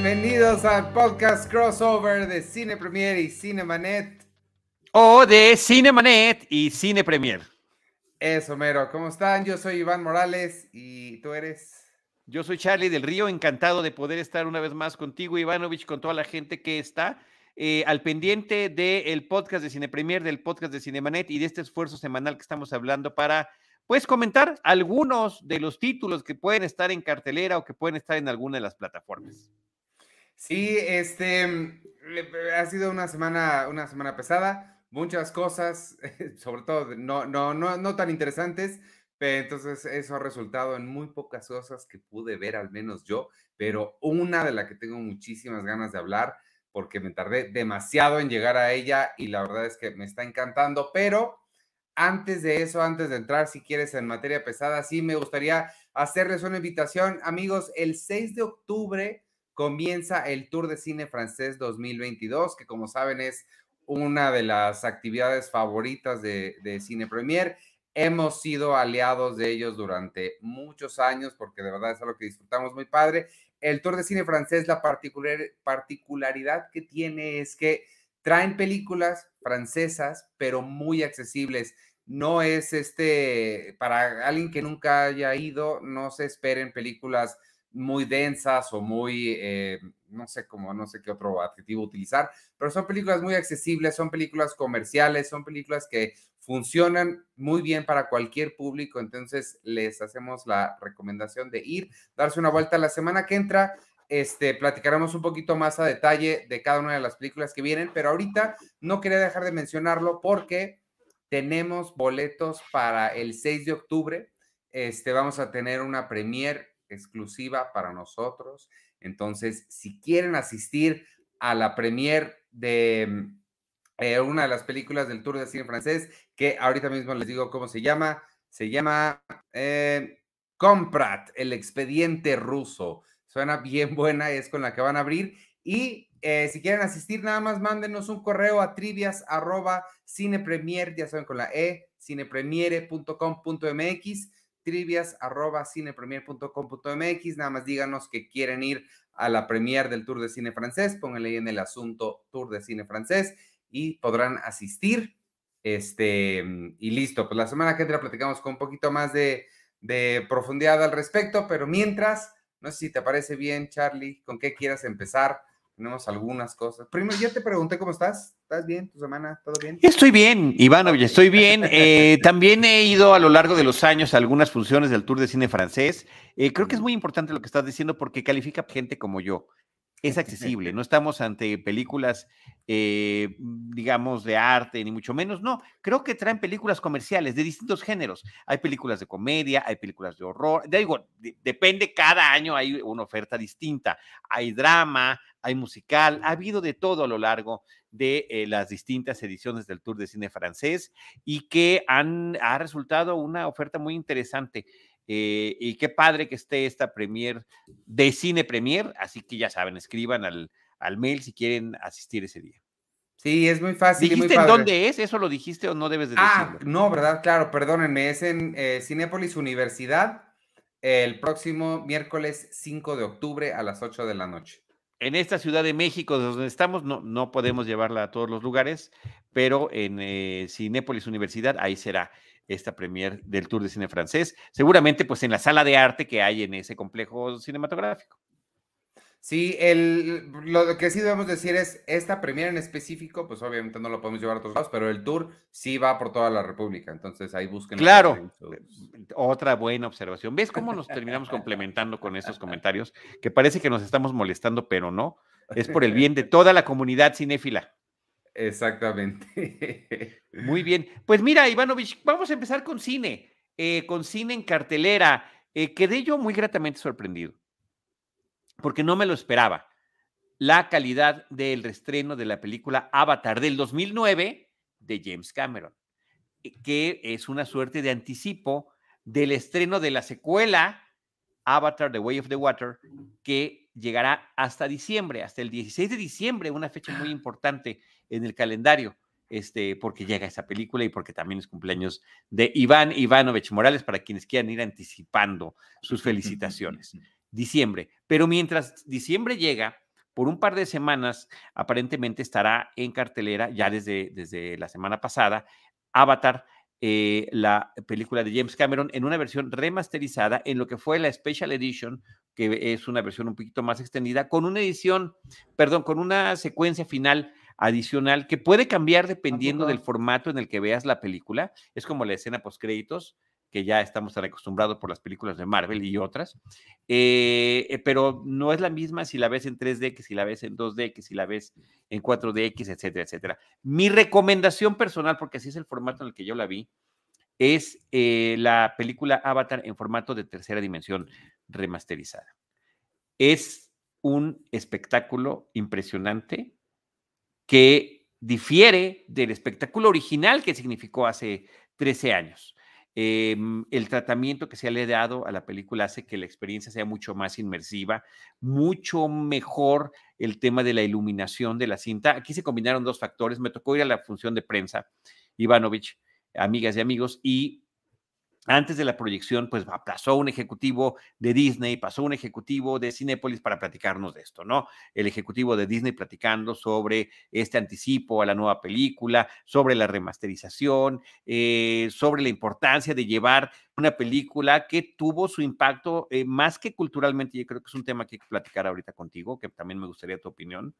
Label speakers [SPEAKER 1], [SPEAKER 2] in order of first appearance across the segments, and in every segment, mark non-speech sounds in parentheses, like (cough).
[SPEAKER 1] Bienvenidos al podcast crossover de Cine Premier y Cinemanet.
[SPEAKER 2] O de Cinemanet y Cine Premier.
[SPEAKER 1] Eso, mero. ¿Cómo están? Yo soy Iván Morales y tú eres.
[SPEAKER 2] Yo soy Charlie del Río, encantado de poder estar una vez más contigo, Ivanovich, con toda la gente que está eh, al pendiente del podcast de Cine Premier, del podcast de Cinemanet y de este esfuerzo semanal que estamos hablando para, pues, comentar algunos de los títulos que pueden estar en cartelera o que pueden estar en alguna de las plataformas.
[SPEAKER 1] Sí, este ha sido una semana, una semana pesada, muchas cosas, (laughs) sobre todo no, no, no, no tan interesantes, entonces, eso ha resultado en muy pocas cosas que pude ver, al menos yo, pero una de la que tengo muchísimas ganas de hablar, porque me tardé demasiado en llegar a ella y la verdad es que me está encantando, pero antes de eso, antes de entrar, si quieres, en materia pesada, sí me gustaría hacerles una invitación. Amigos, el 6 de octubre comienza el Tour de Cine Francés 2022, que como saben es una de las actividades favoritas de, de Cine Premier Hemos sido aliados de ellos durante muchos años porque de verdad es algo que disfrutamos muy padre. El Tour de Cine francés, la particular, particularidad que tiene es que traen películas francesas, pero muy accesibles. No es este, para alguien que nunca haya ido, no se esperen películas muy densas o muy, eh, no sé cómo, no sé qué otro adjetivo utilizar, pero son películas muy accesibles, son películas comerciales, son películas que funcionan muy bien para cualquier público, entonces les hacemos la recomendación de ir, darse una vuelta la semana que entra. Este, platicaremos un poquito más a detalle de cada una de las películas que vienen, pero ahorita no quería dejar de mencionarlo porque tenemos boletos para el 6 de octubre. Este, vamos a tener una premier exclusiva para nosotros. Entonces, si quieren asistir a la premier de eh, una de las películas del Tour de Cine francés, que ahorita mismo les digo cómo se llama. Se llama eh, Comprat, el expediente ruso. Suena bien buena, es con la que van a abrir. Y eh, si quieren asistir, nada más mándenos un correo a trivias arroba cinepremier, ya saben, con la E, cinepremiere.com.mx, trivias arroba cinepremier.com.mx, nada más díganos que quieren ir a la premier del Tour de Cine Francés, pónganle ahí en el asunto Tour de Cine Francés y podrán asistir. Este, y listo, pues la semana que entra platicamos con un poquito más de, de profundidad al respecto, pero mientras, no sé si te parece bien, Charlie, con qué quieras empezar. Tenemos algunas cosas. Primero, yo te pregunté cómo estás. ¿Estás bien? ¿Tu semana? ¿Todo bien?
[SPEAKER 2] Estoy bien, Ivanovich, estoy bien. (laughs) Eh, también he ido a lo largo de los años a algunas funciones del Tour de Cine francés. Eh, creo que es muy importante lo que estás diciendo porque califica gente como yo es (laughs) accesible, no estamos ante películas, eh, digamos, de arte, ni mucho menos, no, creo que traen películas comerciales de distintos géneros. Hay películas de comedia, hay películas de horror, digo, depende, cada año hay una oferta distinta, hay drama, hay musical, ha habido de todo a lo largo de eh, las distintas ediciones del Tour de Cine francés y que han, ha resultado una oferta muy interesante. Eh, y qué padre que esté esta premier de Cine Premier, así que ya saben, escriban al, al mail si quieren asistir ese día.
[SPEAKER 1] Sí, es muy fácil.
[SPEAKER 2] ¿Dijiste en dónde es? ¿Eso lo dijiste o no debes de
[SPEAKER 1] ah, decirlo? Ah, no, ¿verdad? Claro, perdónenme. Es en eh, Cinépolis Universidad el próximo miércoles 5 de octubre a las 8 de la noche.
[SPEAKER 2] En esta Ciudad de México, donde estamos, no, no podemos llevarla a todos los lugares, pero en eh, Cinépolis Universidad, ahí será esta premier del Tour de Cine Francés, seguramente pues en la sala de arte que hay en ese complejo cinematográfico.
[SPEAKER 1] Sí, el, lo que sí debemos decir es, esta premier en específico, pues obviamente no lo podemos llevar a otros lados, pero el tour sí va por toda la República, entonces ahí busquen.
[SPEAKER 2] Claro, otra buena observación. ¿Ves cómo nos terminamos (laughs) complementando con estos comentarios? Que parece que nos estamos molestando, pero no, es por el (laughs) bien de toda la comunidad cinéfila.
[SPEAKER 1] Exactamente. (laughs)
[SPEAKER 2] Muy bien. Pues mira, Ivanovich, vamos a empezar con cine, eh, con cine en cartelera. Eh, quedé yo muy gratamente sorprendido, porque no me lo esperaba. La calidad del restreno de la película Avatar del 2009 de James Cameron, eh, que es una suerte de anticipo del estreno de la secuela Avatar, The Way of the Water, que llegará hasta diciembre, hasta el 16 de diciembre, una fecha muy importante en el calendario, este, porque llega esa película y porque también es cumpleaños de Iván Ivanovich Morales, para quienes quieran ir anticipando sus felicitaciones. (laughs) diciembre. Pero mientras diciembre llega, por un par de semanas, aparentemente estará en cartelera, ya desde, desde la semana pasada, Avatar, eh, la película de James Cameron, en una versión remasterizada en lo que fue la Special Edition, que es una versión un poquito más extendida, con una edición, perdón, con una secuencia final adicional que puede cambiar dependiendo del formato en el que veas la película. Es como la escena post créditos que ya estamos tan acostumbrados por las películas de Marvel y otras, eh, eh, pero no es la misma si la ves en 3D, que si la ves en 2D, que si la ves en 4DX, etcétera, etcétera. Mi recomendación personal, porque así es el formato en el que yo la vi, es eh, la película Avatar en formato de tercera dimensión remasterizada. Es un espectáculo impresionante que difiere del espectáculo original que significó hace 13 años. Em, el tratamiento que se le ha dado a la película hace que la experiencia sea mucho más inmersiva, mucho mejor el tema de la iluminación de la cinta. Aquí se combinaron dos factores. Me tocó ir a la función de prensa, Ivanovich, amigas y amigos, y antes de la proyección, pues pasó un ejecutivo de Disney, pasó un ejecutivo de Cinépolis para platicarnos de esto, ¿no? El ejecutivo de Disney platicando sobre este anticipo a la nueva película, sobre la remasterización, eh, sobre la importancia de llevar una película que tuvo su impacto eh, más que culturalmente, yo creo que es un tema que hay que platicar ahorita contigo, que también me gustaría tu opinión,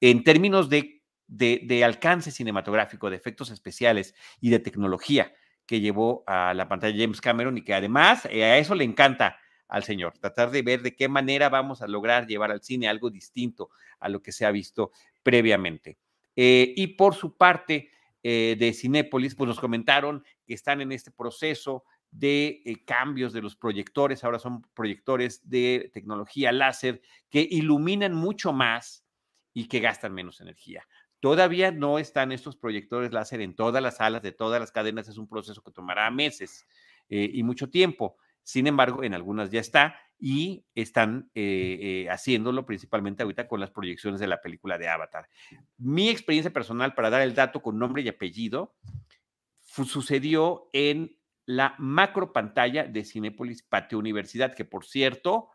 [SPEAKER 2] en términos de, de alcance cinematográfico, de efectos especiales y de tecnología que llevó a la pantalla James Cameron y que además eh, a eso le encanta al señor, tratar de ver de qué manera vamos a lograr llevar al cine algo distinto a lo que se ha visto previamente. Eh, y por su parte, eh, de Cinépolis, pues nos comentaron que están en este proceso de cambios de los proyectores, ahora son proyectores de tecnología láser que iluminan mucho más y que gastan menos energía. Todavía no están estos proyectores láser en todas las salas de todas las cadenas, es un proceso que tomará meses eh, y mucho tiempo. Sin embargo, en algunas ya está y están eh, eh, haciéndolo principalmente ahorita con las proyecciones de la película de Avatar. Mi experiencia personal, para dar el dato con nombre y apellido, sucedió en la macro pantalla de Cinépolis Patio Universidad, que por cierto,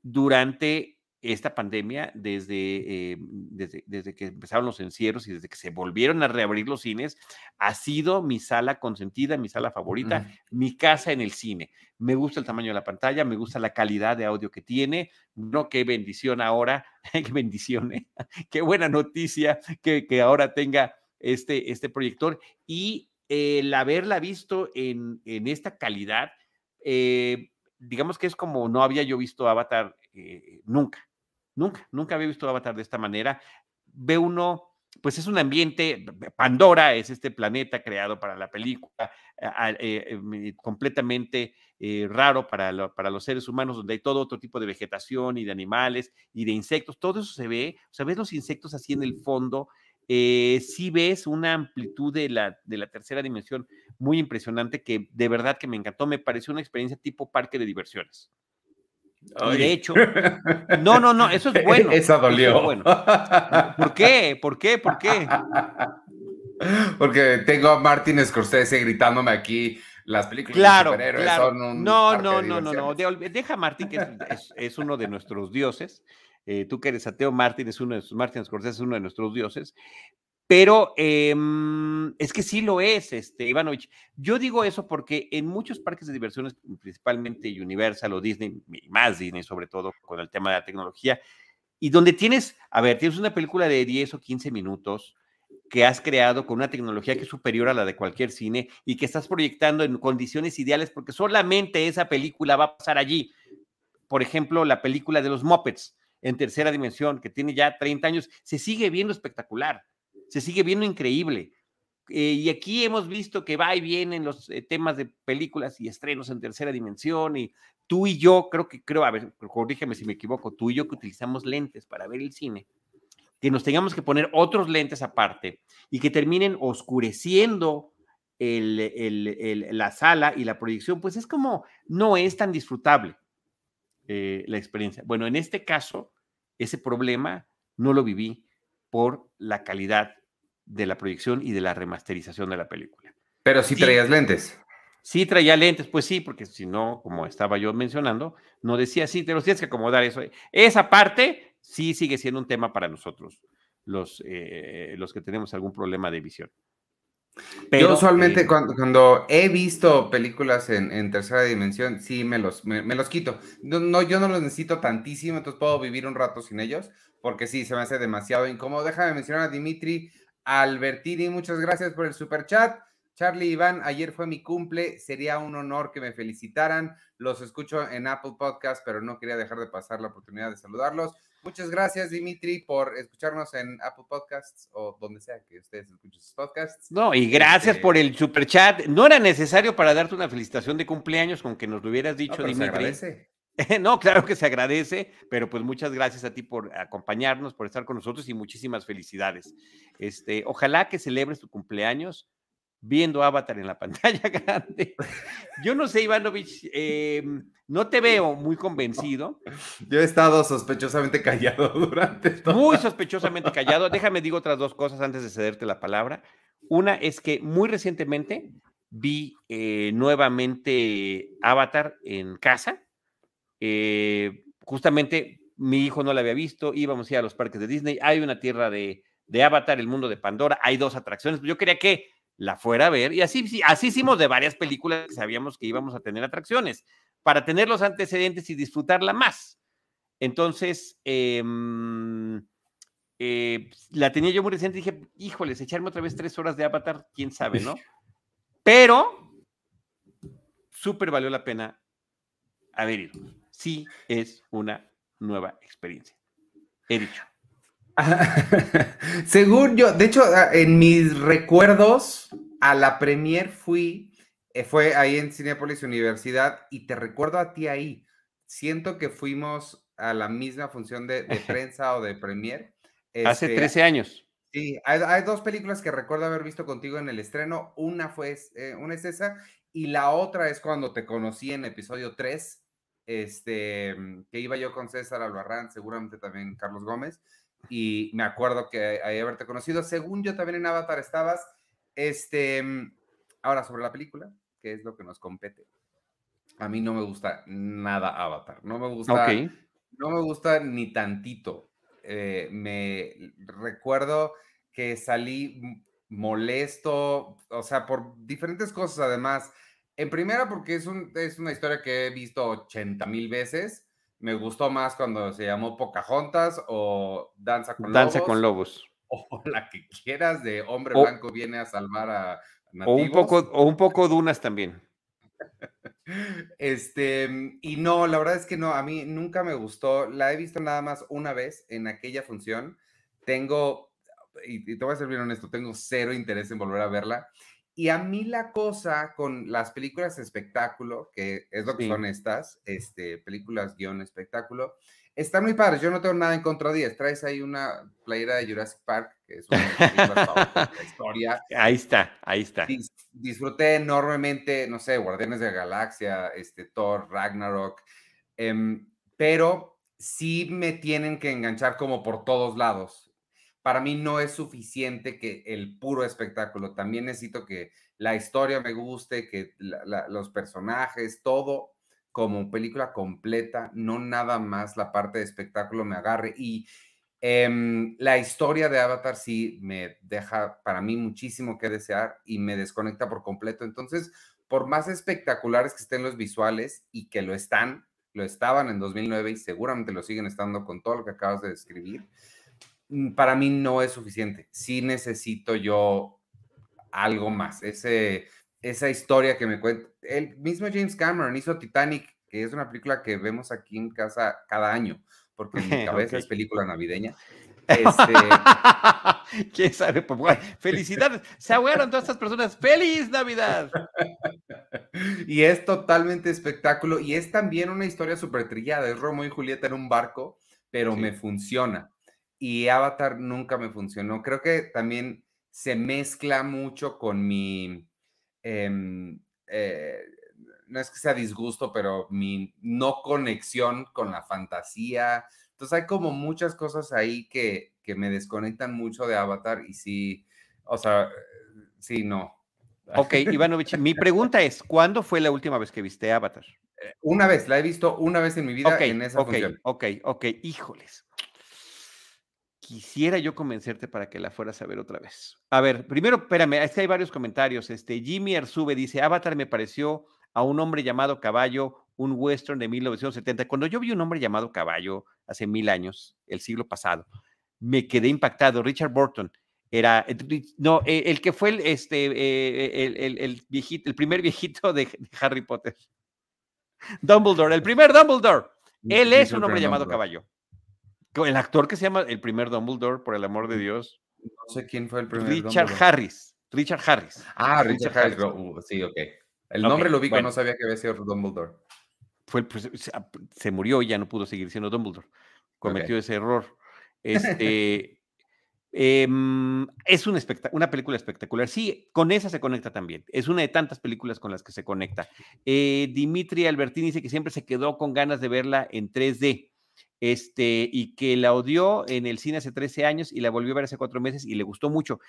[SPEAKER 2] durante esta pandemia, desde, eh, desde, desde, que empezaron los encierros y desde que se volvieron a reabrir los cines, ha sido mi sala consentida, mi sala favorita, mi casa en el cine. Me gusta el tamaño de la pantalla, me gusta la calidad de audio que tiene. No, qué bendición ahora, (laughs) qué bendición, ¿eh? qué buena noticia que, que ahora tenga este, este proyector. Y el haberla visto en, en esta calidad, eh, digamos que es como no había yo visto Avatar nunca. Nunca, nunca había visto Avatar de esta manera. Ve uno, pues es un ambiente, Pandora es este planeta creado para la película, eh, em, completamente eh, raro para, para los seres humanos, donde hay todo otro tipo de vegetación y de animales y de insectos, todo eso se ve, o sea, ves los insectos así en el fondo, eh, sí ves una amplitud de la, de la tercera dimensión muy impresionante que de verdad que me encantó, me pareció una experiencia tipo parque de diversiones. Y de hecho, no, no, no, eso es (laughs) bueno.
[SPEAKER 1] Esa dolió. bueno.
[SPEAKER 2] ¿Por qué? ¿Por qué? ¿Por qué? (laughs)
[SPEAKER 1] Porque tengo a Martin Scorsese gritándome aquí las películas
[SPEAKER 2] claro, de superhéroes claro. son un No, no, no, no, no. Deja a Martin, que es, es, uno de nuestros dioses. Eh, tú que eres ateo, Martin es uno de Martin Scorsese es uno de nuestros dioses. Pero em, es que sí lo es, este, Ivanovich. Yo digo eso porque en muchos parques de diversiones, principalmente Universal o Disney, más Disney sobre todo con el tema de la tecnología, y donde tienes, a ver, tienes una película de 10 o 15 minutos que has creado con una tecnología que es superior a la de cualquier cine y que estás proyectando en condiciones ideales porque solamente esa película va a pasar allí. Por ejemplo, la película de los Muppets en tercera dimensión, que tiene ya 30 años, se sigue viendo espectacular se sigue viendo increíble. Eh, y aquí hemos visto que va y viene en los eh, temas de películas y estrenos en tercera dimensión. Y tú y yo, creo que, creo, a ver, corrígeme si me equivoco, tú y yo que utilizamos lentes para ver el cine, que nos tengamos que poner otros lentes aparte y que terminen oscureciendo la sala y la proyección, pues es como, no es tan disfrutable eh, la experiencia. Bueno, en este caso, ese problema no lo viví por la calidad de la proyección y de la remasterización de la película.
[SPEAKER 1] Pero si traías lentes.
[SPEAKER 2] Sí traía lentes, pues sí, porque si no, como estaba yo mencionando, no decía, sí, te los tienes que acomodar eso. Esa parte sí sigue siendo un tema para nosotros, los, eh, los que tenemos algún problema de visión.
[SPEAKER 1] Pero, yo usualmente eh, cuando, he visto películas en, tercera dimensión, sí me los, me, los quito. No, yo no los necesito tantísimo, entonces puedo vivir un rato sin ellos, porque sí, se me hace demasiado incómodo. Déjame mencionar a Dimitri Albertini, muchas gracias por el super chat. Charlie Iván, ayer fue mi cumple, sería un honor que me felicitaran. Los escucho en Apple Podcast, pero no quería dejar de pasar la oportunidad de saludarlos. Muchas gracias, Dimitri, por escucharnos en Apple Podcasts o donde sea que ustedes escuchen sus podcasts.
[SPEAKER 2] No, y gracias por este el super chat. No era necesario para darte una felicitación de cumpleaños con que nos lo hubieras dicho, Dimitri. (laughs) no, claro que se agradece, pero pues muchas gracias a ti por acompañarnos, por estar con nosotros y muchísimas felicidades. Este, ojalá que celebres tu cumpleaños viendo Avatar en la (laughs) pantalla grande. Yo no sé, Ivanovich, em, no te veo muy convencido.
[SPEAKER 1] Yo he estado sospechosamente callado (laughs) durante
[SPEAKER 2] todo. Muy sospechosamente callado. Déjame digo otras dos cosas antes de cederte la palabra. Una es que muy recientemente vi eh, nuevamente Avatar en casa. Eh, justamente mi hijo no la había visto, íbamos a ir a los parques de Disney. Hay una tierra de, de Avatar, el mundo de Pandora, hay dos atracciones. Yo quería que la fuera a ver. Y así, así hicimos de varias películas que sabíamos que íbamos a tener atracciones, para tener los antecedentes y disfrutarla más. Entonces, em, eh, la tenía yo muy reciente y dije, híjoles, echarme otra vez tres horas de Avatar, quién sabe, ¿no? (laughs) Pero, súper valió la pena haber ido. Sí, es una nueva experiencia. He dicho. (laughs)
[SPEAKER 1] Según yo, de hecho, en mis recuerdos, a la premier fui, eh, fue ahí en Cinepolis Universidad, y te recuerdo a ti ahí. Siento que fuimos a la misma función de, (laughs) prensa o de premier.
[SPEAKER 2] Hace 13 este, años.
[SPEAKER 1] Sí, hay, dos películas que recuerdo haber visto contigo en el estreno. Una fue, eh, una es esa, y la otra es cuando te conocí en episodio 3, este, que iba yo con César Albarrán, seguramente también Carlos Gómez y me acuerdo que ahí haberte conocido. Según yo también en Avatar estabas. Este, ahora sobre la película, que es lo que nos compete. A mí no me gusta nada Avatar. No me gusta. No me gusta ni tantito. Eh, me recuerdo que salí molesto, o sea, por diferentes cosas además. En primera, porque es, un, es una historia que he visto 80 mil veces me gustó más cuando se llamó Pocahontas o Danza con
[SPEAKER 2] Lobos. Danza con Lobos. (laughs)
[SPEAKER 1] O la que quieras de Hombre Blanco viene a salvar a
[SPEAKER 2] nativos. O un poco, o un poco Dunas también. (laughs)
[SPEAKER 1] Este, y no, la verdad es que no, a mí nunca me gustó. La he visto nada más una vez en aquella función. Tengo, y te voy a ser bien honesto, tengo cero interés en volver a verla. Y a mí la cosa con las películas espectáculo, que es lo que son estas, este, películas guion espectáculo, están muy padres. Yo no tengo nada en contra de ellas. Traes ahí una playera de Jurassic Park, que es una de la historia. (laughs)
[SPEAKER 2] Ahí está, ahí está.
[SPEAKER 1] disfruté enormemente, no sé, Guardianes de la Galaxia, este, Thor, Ragnarok, em, pero sí me tienen que enganchar como por todos lados para mí no es suficiente que el puro espectáculo. También necesito que la historia me guste, que los personajes, todo como película completa, no nada más la parte de espectáculo me agarre. Y em, la historia de Avatar sí me deja para mí muchísimo que desear y me desconecta por completo. Entonces, por más espectaculares que estén los visuales y que lo están, lo estaban en 2009 y seguramente lo siguen estando con todo lo que acabas de describir para mí no es suficiente. Sí necesito yo algo más. Ese, esa historia que me cuenta. El mismo James Cameron hizo Titanic, que es una película que vemos aquí en casa cada año, porque en mi (laughs) cabeza es película navideña. Este... (laughs)
[SPEAKER 2] ¿Quién sabe? Pues, felicidades. Se ahogaron todas estas personas. ¡Feliz Navidad! (laughs)
[SPEAKER 1] y es totalmente espectáculo. Y es también una historia súper trillada. Es Romo y Julieta en un barco, pero me funciona y Avatar nunca me funcionó. Creo que también se mezcla mucho con mi, em, eh, no es que sea disgusto, pero mi no conexión con la fantasía. Entonces hay como muchas cosas ahí que, que me desconectan mucho de Avatar y sí, o sea, sí, no.
[SPEAKER 2] Ok, Ivanovich, mi pregunta es, ¿cuándo fue la última vez que viste Avatar?
[SPEAKER 1] Eh, una vez, la he visto una vez en mi vida en esa
[SPEAKER 2] ok,
[SPEAKER 1] función.
[SPEAKER 2] ok, ok, híjoles. Quisiera yo convencerte para que la fueras a ver otra vez. A ver, primero, espérame, es que hay varios comentarios. Este, Jimmy Arzube dice, Avatar me pareció a un hombre llamado Caballo, un western de 1970. Cuando yo vi un hombre llamado Caballo hace mil años, el siglo pasado, me quedé impactado. Richard Burton era, eh, no, eh, el que fue el, este, eh, el, el- el viejito, el primer viejito de, de Harry Potter. Dumbledore, el primer Dumbledore. Él es un hombre llamado Caballo. El actor que se llama el primer Dumbledore, por el amor de Dios,
[SPEAKER 1] No sé quién fue el primer
[SPEAKER 2] Richard
[SPEAKER 1] Dumbledore.
[SPEAKER 2] Harris. Richard Harris.
[SPEAKER 1] Ah,
[SPEAKER 2] Richard
[SPEAKER 1] Richard Harris.
[SPEAKER 2] Harris.
[SPEAKER 1] uh, sí, ok. El nombre lo ubico,
[SPEAKER 2] bueno.
[SPEAKER 1] no sabía que había sido Dumbledore.
[SPEAKER 2] Fue el, pues, se, murió y ya no pudo seguir siendo Dumbledore. Cometió ese error. Este, (laughs) em, es un una película espectacular. Sí, con esa se conecta también. Es una de tantas películas con las que se conecta. Eh, Dimitri Albertini dice que siempre se quedó con ganas de verla en 3D. Este, y que la odió en el cine hace 13 años y la volvió a ver hace cuatro meses y le gustó mucho.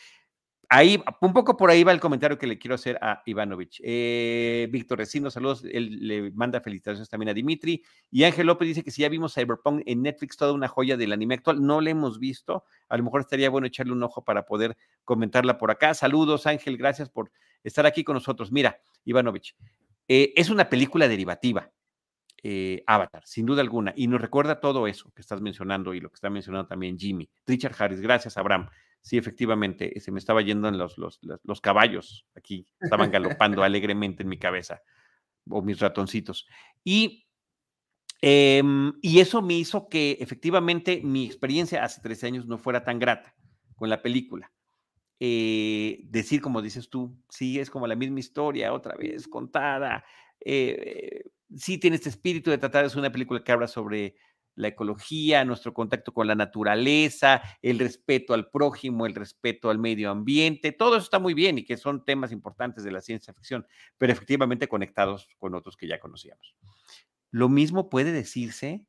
[SPEAKER 2] Ahí, un poco por ahí va el comentario que le quiero hacer a Ivanovich. Eh, Víctor Recino, saludos. Él le manda felicitaciones también a Dimitri. Y Ángel López dice que si ya vimos Cyberpunk en Netflix, toda una joya del anime actual. No la hemos visto. A lo mejor estaría bueno echarle un ojo para poder comentarla por acá. Saludos, Ángel. Gracias por estar aquí con nosotros. Mira, Ivanovich, eh, es una película derivativa. Eh, Avatar, sin duda alguna, y nos recuerda todo eso que estás mencionando y lo que está mencionando también Jimmy. Richard Harris, gracias, Abraham. Sí, efectivamente, se me estaba yendo en los, los, los, los caballos aquí, estaban galopando (laughs) alegremente en mi cabeza, o mis ratoncitos. Y, em, y eso me hizo que efectivamente mi experiencia hace 13 años no fuera tan grata con la película. Eh, decir, como dices tú, sí, es como la misma historia, otra vez contada. eh, sí tiene este espíritu de tratar, es una película que habla sobre la ecología, nuestro contacto con la naturaleza, el respeto al prójimo, el respeto al medio ambiente, todo eso está muy bien y que son temas importantes de la ciencia ficción, pero efectivamente conectados con otros que ya conocíamos. Lo mismo puede decirse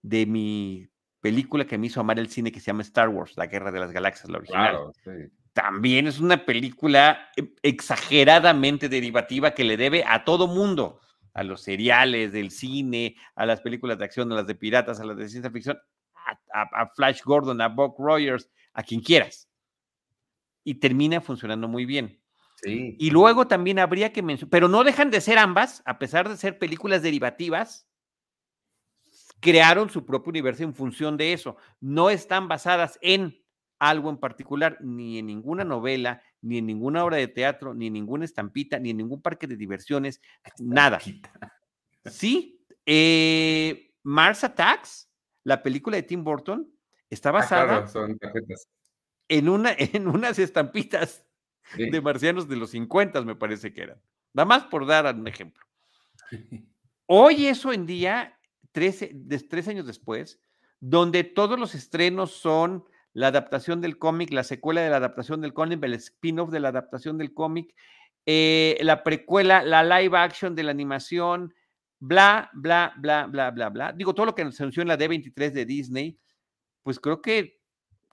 [SPEAKER 2] de mi película que me hizo amar el cine que se llama Star Wars, La Guerra de las Galaxias, la original.
[SPEAKER 1] Claro, sí.
[SPEAKER 2] También es una película eh, exageradamente derivativa que le debe a todo mundo a los seriales del cine, a las películas de acción, a las de piratas, a las de ciencia ficción, a, a, a Flash Gordon, a Buck Rogers, a quien quieras. Y termina funcionando muy bien.
[SPEAKER 1] Sí.
[SPEAKER 2] Y luego también habría que mencionar, pero no dejan de ser ambas, a pesar de ser películas derivativas, crearon su propio universo en función de eso. No están basadas en algo en particular, ni en ninguna novela, ni en ninguna obra de teatro, ni en ninguna estampita, ni en ningún parque de diversiones, nada. Sí, eh, Mars Attacks, la película de Tim Burton, está
[SPEAKER 1] Ah,
[SPEAKER 2] basada
[SPEAKER 1] claro, son tarjetas.
[SPEAKER 2] en, una, (laughs) en unas estampitas
[SPEAKER 1] Sí.
[SPEAKER 2] de marcianos de los 50, me parece que eran. Nada más por dar un ejemplo. (laughs) Hoy eso en día, 13, de- tres años después, donde todos los estrenos son la adaptación del cómic, la secuela de la adaptación del cómic, el spin-off de la adaptación del cómic, eh, la precuela, la live action de la animación, bla, bla, bla, bla, bla, bla. Digo, todo lo que se anunció en la D23 de Disney, pues creo que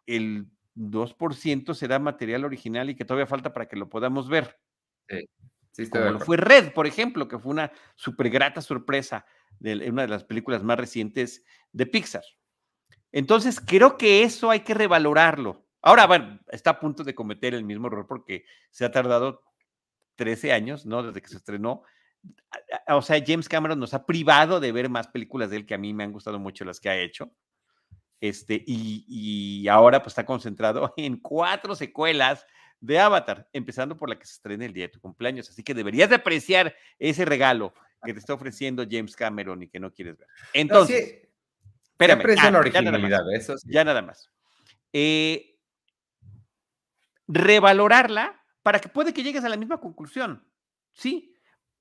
[SPEAKER 2] el 2% será material original y que todavía falta para que lo podamos ver
[SPEAKER 1] Sí, de
[SPEAKER 2] como lo fue Red, por ejemplo, que fue una súper grata sorpresa de una de las películas más recientes de Pixar. Entonces, creo que eso hay que revalorarlo. Ahora, bueno, está a punto de cometer el mismo error porque se ha tardado 13 años, ¿no? Desde que se estrenó. O sea, James Cameron nos ha privado de ver más películas de él que a mí me han gustado mucho las que ha hecho. Este, y, y ahora pues está concentrado (laughs) en cuatro secuelas de Avatar, empezando por la que se estrena el día de tu cumpleaños. Así que deberías de apreciar ese regalo que te está ofreciendo James Cameron y que no quieres ver.
[SPEAKER 1] No,
[SPEAKER 2] Entonces,
[SPEAKER 1] sí
[SPEAKER 2] espérame, ah,
[SPEAKER 1] la
[SPEAKER 2] ya nada más,
[SPEAKER 1] originalidad, eso sí.
[SPEAKER 2] ya nada más. Eh, revalorarla para que puede que llegues a la misma conclusión, sí,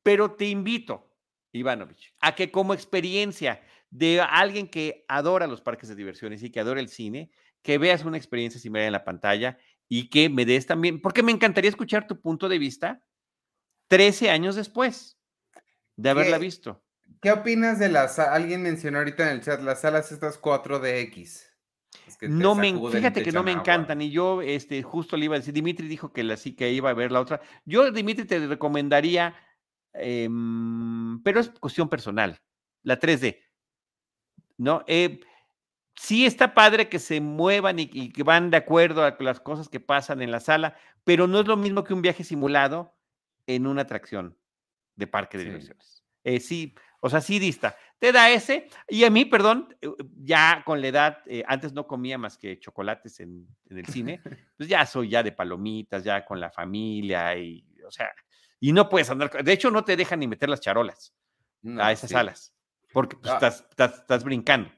[SPEAKER 2] pero te invito, Ivanovich, a que como experiencia de alguien que adora los parques de diversiones y que adora el cine, que veas una experiencia similar en la pantalla y que me des también, porque me encantaría escuchar tu punto de vista 13 años después de haberla visto.
[SPEAKER 1] ¿Qué opinas de las, alguien mencionó ahorita en el chat, las salas estas 4DX?
[SPEAKER 2] no me, fíjate que no me encantan. Y yo, este, justo le iba a decir, Dimitri dijo que la sí que iba a ver la otra. Yo, Dimitri, te recomendaría, em, pero es cuestión personal, la 3D. ¿No? Eh, sí está padre que se muevan y, que van de acuerdo a las cosas que pasan en la sala, pero no es lo mismo que un viaje simulado en una atracción de parque de diversiones. Eh, sí, o sea, sí dista. Te da ese. Y a mí, perdón, eh, ya con la edad, eh, antes no comía más que chocolates en, el cine, (laughs) pues ya soy ya de palomitas, ya con la familia y, o sea, y no puedes andar. De hecho, no te dejan ni meter las charolas a esas salas, porque pues, ah. estás, estás brincando.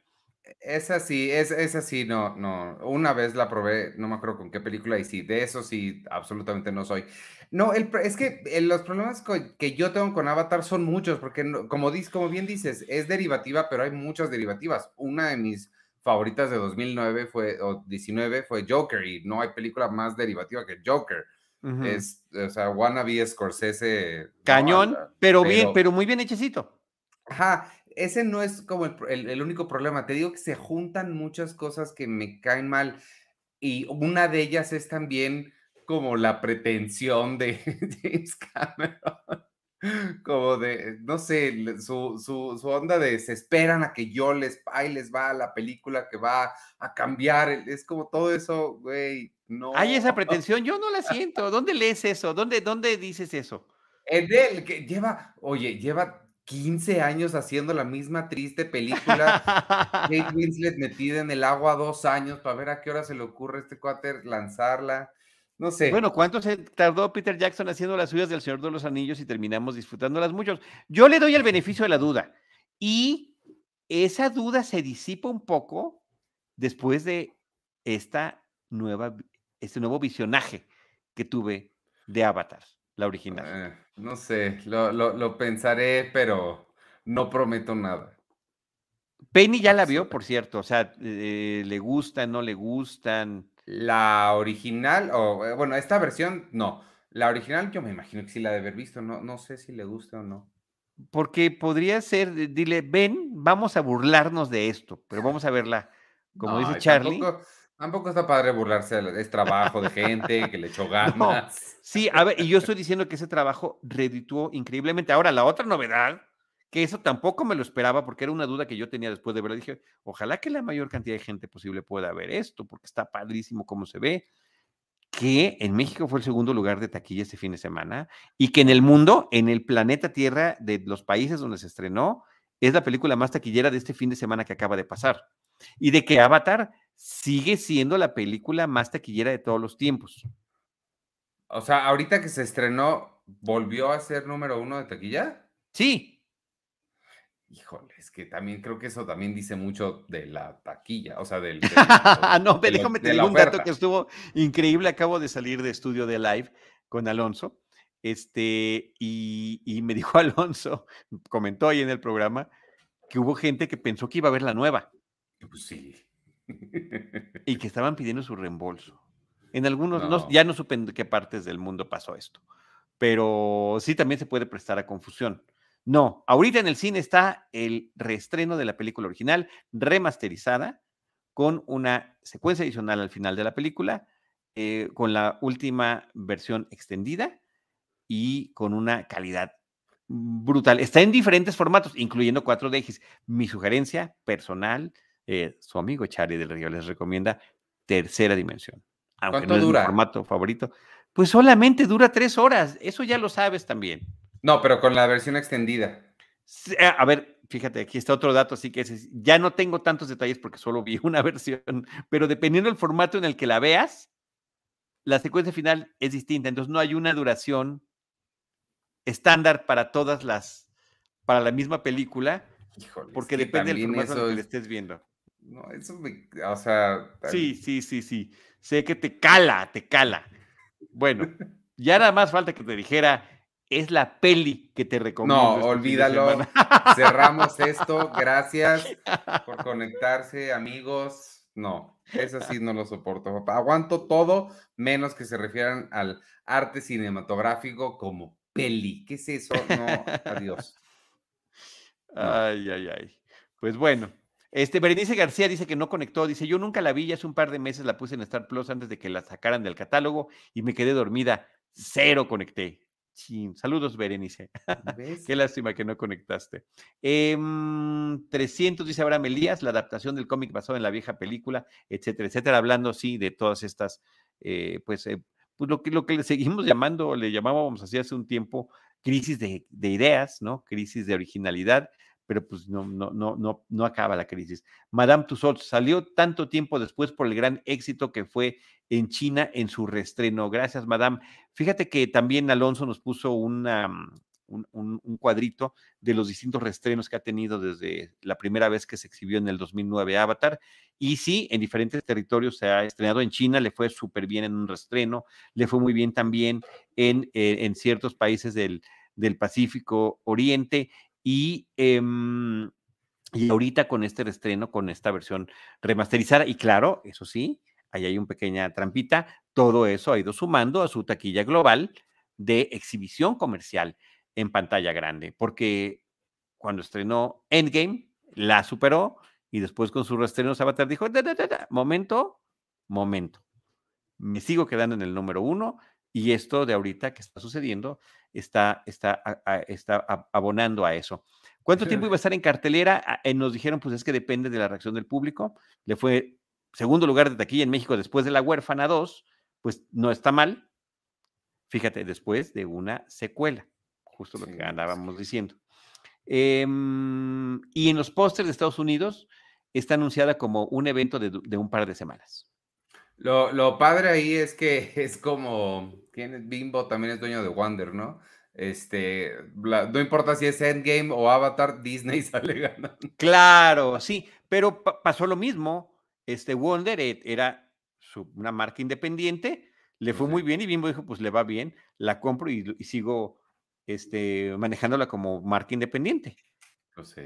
[SPEAKER 1] Esa sí, es, esa sí, no, no. Una vez la probé, no me acuerdo con qué película, y sí, de eso sí, absolutamente no soy. No, el, es que eh, los problemas que yo tengo con Avatar son muchos, porque como, como bien dices, es derivativa, pero hay muchas derivativas. Una de mis favoritas de 2009 fue, o 19 fue Joker, y no hay película más derivativa que Joker. Es, o sea, Wannabe Scorsese.
[SPEAKER 2] Cañón, pero, pero bien, pero muy bien hechecito.
[SPEAKER 1] Ajá, ese no es como el, único problema. Te digo que se juntan muchas cosas que me caen mal y una de ellas es también como la pretensión de (laughs) James Cameron. Como de, no sé, su, su, onda de se esperan a que yo les, ahí les va la película que va a cambiar. Es como todo eso, güey, no.
[SPEAKER 2] Hay esa (laughs) pretensión, yo no la siento. ¿Dónde lees eso? ¿Dónde, dónde dices eso?
[SPEAKER 1] En él, que lleva, oye, lleva 15 años haciendo la misma triste película. Kate (laughs) Winslet metida en el agua dos años para ver a qué hora se le ocurre a este cuáter lanzarla. No sé.
[SPEAKER 2] Bueno, ¿cuánto se tardó Peter Jackson haciendo las suyas del Señor de los Anillos y terminamos disfrutándolas muchos? Yo le doy el beneficio de la duda. Y esa duda se disipa un poco después de esta nueva, este nuevo visionaje que tuve de Avatar la original.
[SPEAKER 1] Eh, no sé, lo, pensaré, pero no prometo nada.
[SPEAKER 2] Penny ya la vio, por cierto, o sea, eh, ¿le gustan, no le gustan?
[SPEAKER 1] La original, o eh, bueno, esta versión, no. La original yo me imagino que sí la de haber visto, no, no sé si le gusta o no.
[SPEAKER 2] Porque podría ser, dile, ven, vamos a burlarnos de esto, pero vamos a verla, como dice Charlie.
[SPEAKER 1] Tampoco está padre burlarse, es trabajo de gente que le echó (laughs) ganas.
[SPEAKER 2] Sí, a ver, y yo estoy diciendo que ese trabajo redituó increíblemente. Ahora, la otra novedad, que eso tampoco me lo esperaba porque era una duda que yo tenía después de verlo, dije, ojalá que la mayor cantidad de gente posible pueda ver esto, porque está padrísimo cómo se ve, que en México fue el segundo lugar de taquilla este fin de semana y que en el mundo, en el planeta Tierra de los países donde se estrenó, es la película más taquillera de este fin de semana que acaba de pasar. Y de que Avatar sigue siendo la película más taquillera de todos los tiempos.
[SPEAKER 1] O sea, ahorita que se estrenó, ¿volvió a ser número uno de taquilla?
[SPEAKER 2] Sí.
[SPEAKER 1] Híjole, es que también creo que eso también dice mucho de la taquilla, o sea, del... (laughs)
[SPEAKER 2] no, déjame te digo un dato que estuvo increíble. Acabo de salir de estudio de live con Alonso, este, y, y me (laughs) dijo Alonso, comentó ahí en el programa, que hubo gente que pensó que iba a ver la nueva.
[SPEAKER 1] Pues sí
[SPEAKER 2] y que estaban pidiendo su reembolso. En algunos, ya no supe en qué partes del mundo pasó esto, pero sí también se puede prestar a confusión. No, ahorita en el cine está el reestreno de la película original, remasterizada, con una secuencia adicional al final de la película, eh, con la última versión extendida y con una calidad brutal. Está en diferentes formatos, incluyendo 4DX. Mi sugerencia personal, eh, su amigo Charlie del Río les recomienda Tercera Dimensión.
[SPEAKER 1] Aunque ¿Cuánto dura?
[SPEAKER 2] formato favorito. Pues solamente dura tres horas. Eso ya lo sabes también.
[SPEAKER 1] No, pero con la versión extendida.
[SPEAKER 2] Eh, a ver, fíjate, aquí está otro dato, así que ya no tengo tantos detalles porque solo vi (laughs) una versión, pero dependiendo del formato en el que la veas, la secuencia final es distinta. Entonces no hay una duración estándar para todas las, para la misma película, porque depende del formato en el que le estés viendo.
[SPEAKER 1] No, eso me, o sea.
[SPEAKER 2] Sí, sí, sí, sí. Sé que te cala, te cala. Bueno, ya nada más falta que te dijera, es la peli que te recomiendo.
[SPEAKER 1] No, este olvídalo. Cerramos esto. Gracias (laughs) por conectarse, amigos. No, eso sí no lo soporto. Aguanto todo menos que se refieran al arte cinematográfico como peli. ¿Qué es eso? No, (laughs) adiós.
[SPEAKER 2] Ay, ay, ay. Pues bueno, Este, Berenice García dice que no conectó, dice, yo nunca la vi, ya hace un par de meses la puse en Star Plus antes de que la sacaran del catálogo y me quedé dormida, cero conecté. Saludos, Berenice. (laughs) Qué lástima que no conectaste. 300, em, dice Abraham Elías, la adaptación del cómic basado en la vieja película, etcétera, etcétera, hablando, sí, de todas estas, eh, pues, eh, pues lo, que, lo que le seguimos llamando, le llamábamos así hace un tiempo, crisis de, de ideas, ¿no? Crisis de originalidad, pero pues no, no, no, no, no acaba la crisis. Madame Tussauds salió tanto tiempo después por el gran éxito que fue en China en su reestreno. Gracias, Madame. Fíjate que también Alonso nos puso una, mm, un, un, cuadrito de los distintos reestrenos que ha tenido desde la primera vez que se exhibió en el 2009 Avatar. Y sí, en diferentes territorios se ha estrenado. En China le fue súper bien en un reestreno, le fue muy bien también en, eh, en ciertos países del, del Pacífico Oriente y, em, y ahorita con este reestreno, con esta versión remasterizada, y claro, eso sí, ahí hay una pequeña trampita, todo eso ha ido sumando a su taquilla global de exhibición comercial en pantalla grande, porque cuando estrenó Endgame, la superó y después con su reestreno Avatar dijo, momento, momento, me sigo quedando en el número uno y esto de ahorita que está sucediendo está, está, está abonando a eso. ¿Cuánto tiempo iba a (laughs) estar en cartelera? Ah, eh, nos dijeron, pues es que depende de la reacción del público. Le fue segundo lugar de taquilla en México después de La Huérfana 2, pues no está mal. Fíjate, después de una secuela, justo lo que andábamos diciendo. Em, y en los pósters de Estados Unidos está anunciada como un evento de, de un par de semanas.
[SPEAKER 1] Lo, lo, padre ahí es que (laughs) es como, ¿quién Bimbo también es dueño de Wonder, ¿no? Este, no importa si es Endgame o Avatar, Disney (laughs) sale ganando.
[SPEAKER 2] Claro, sí, pero pasó lo mismo. Este Wonder e, era una marca independiente, le fue muy bien y Bimbo dijo, pues le va bien, la compro y, sigo este, manejándola como marca independiente.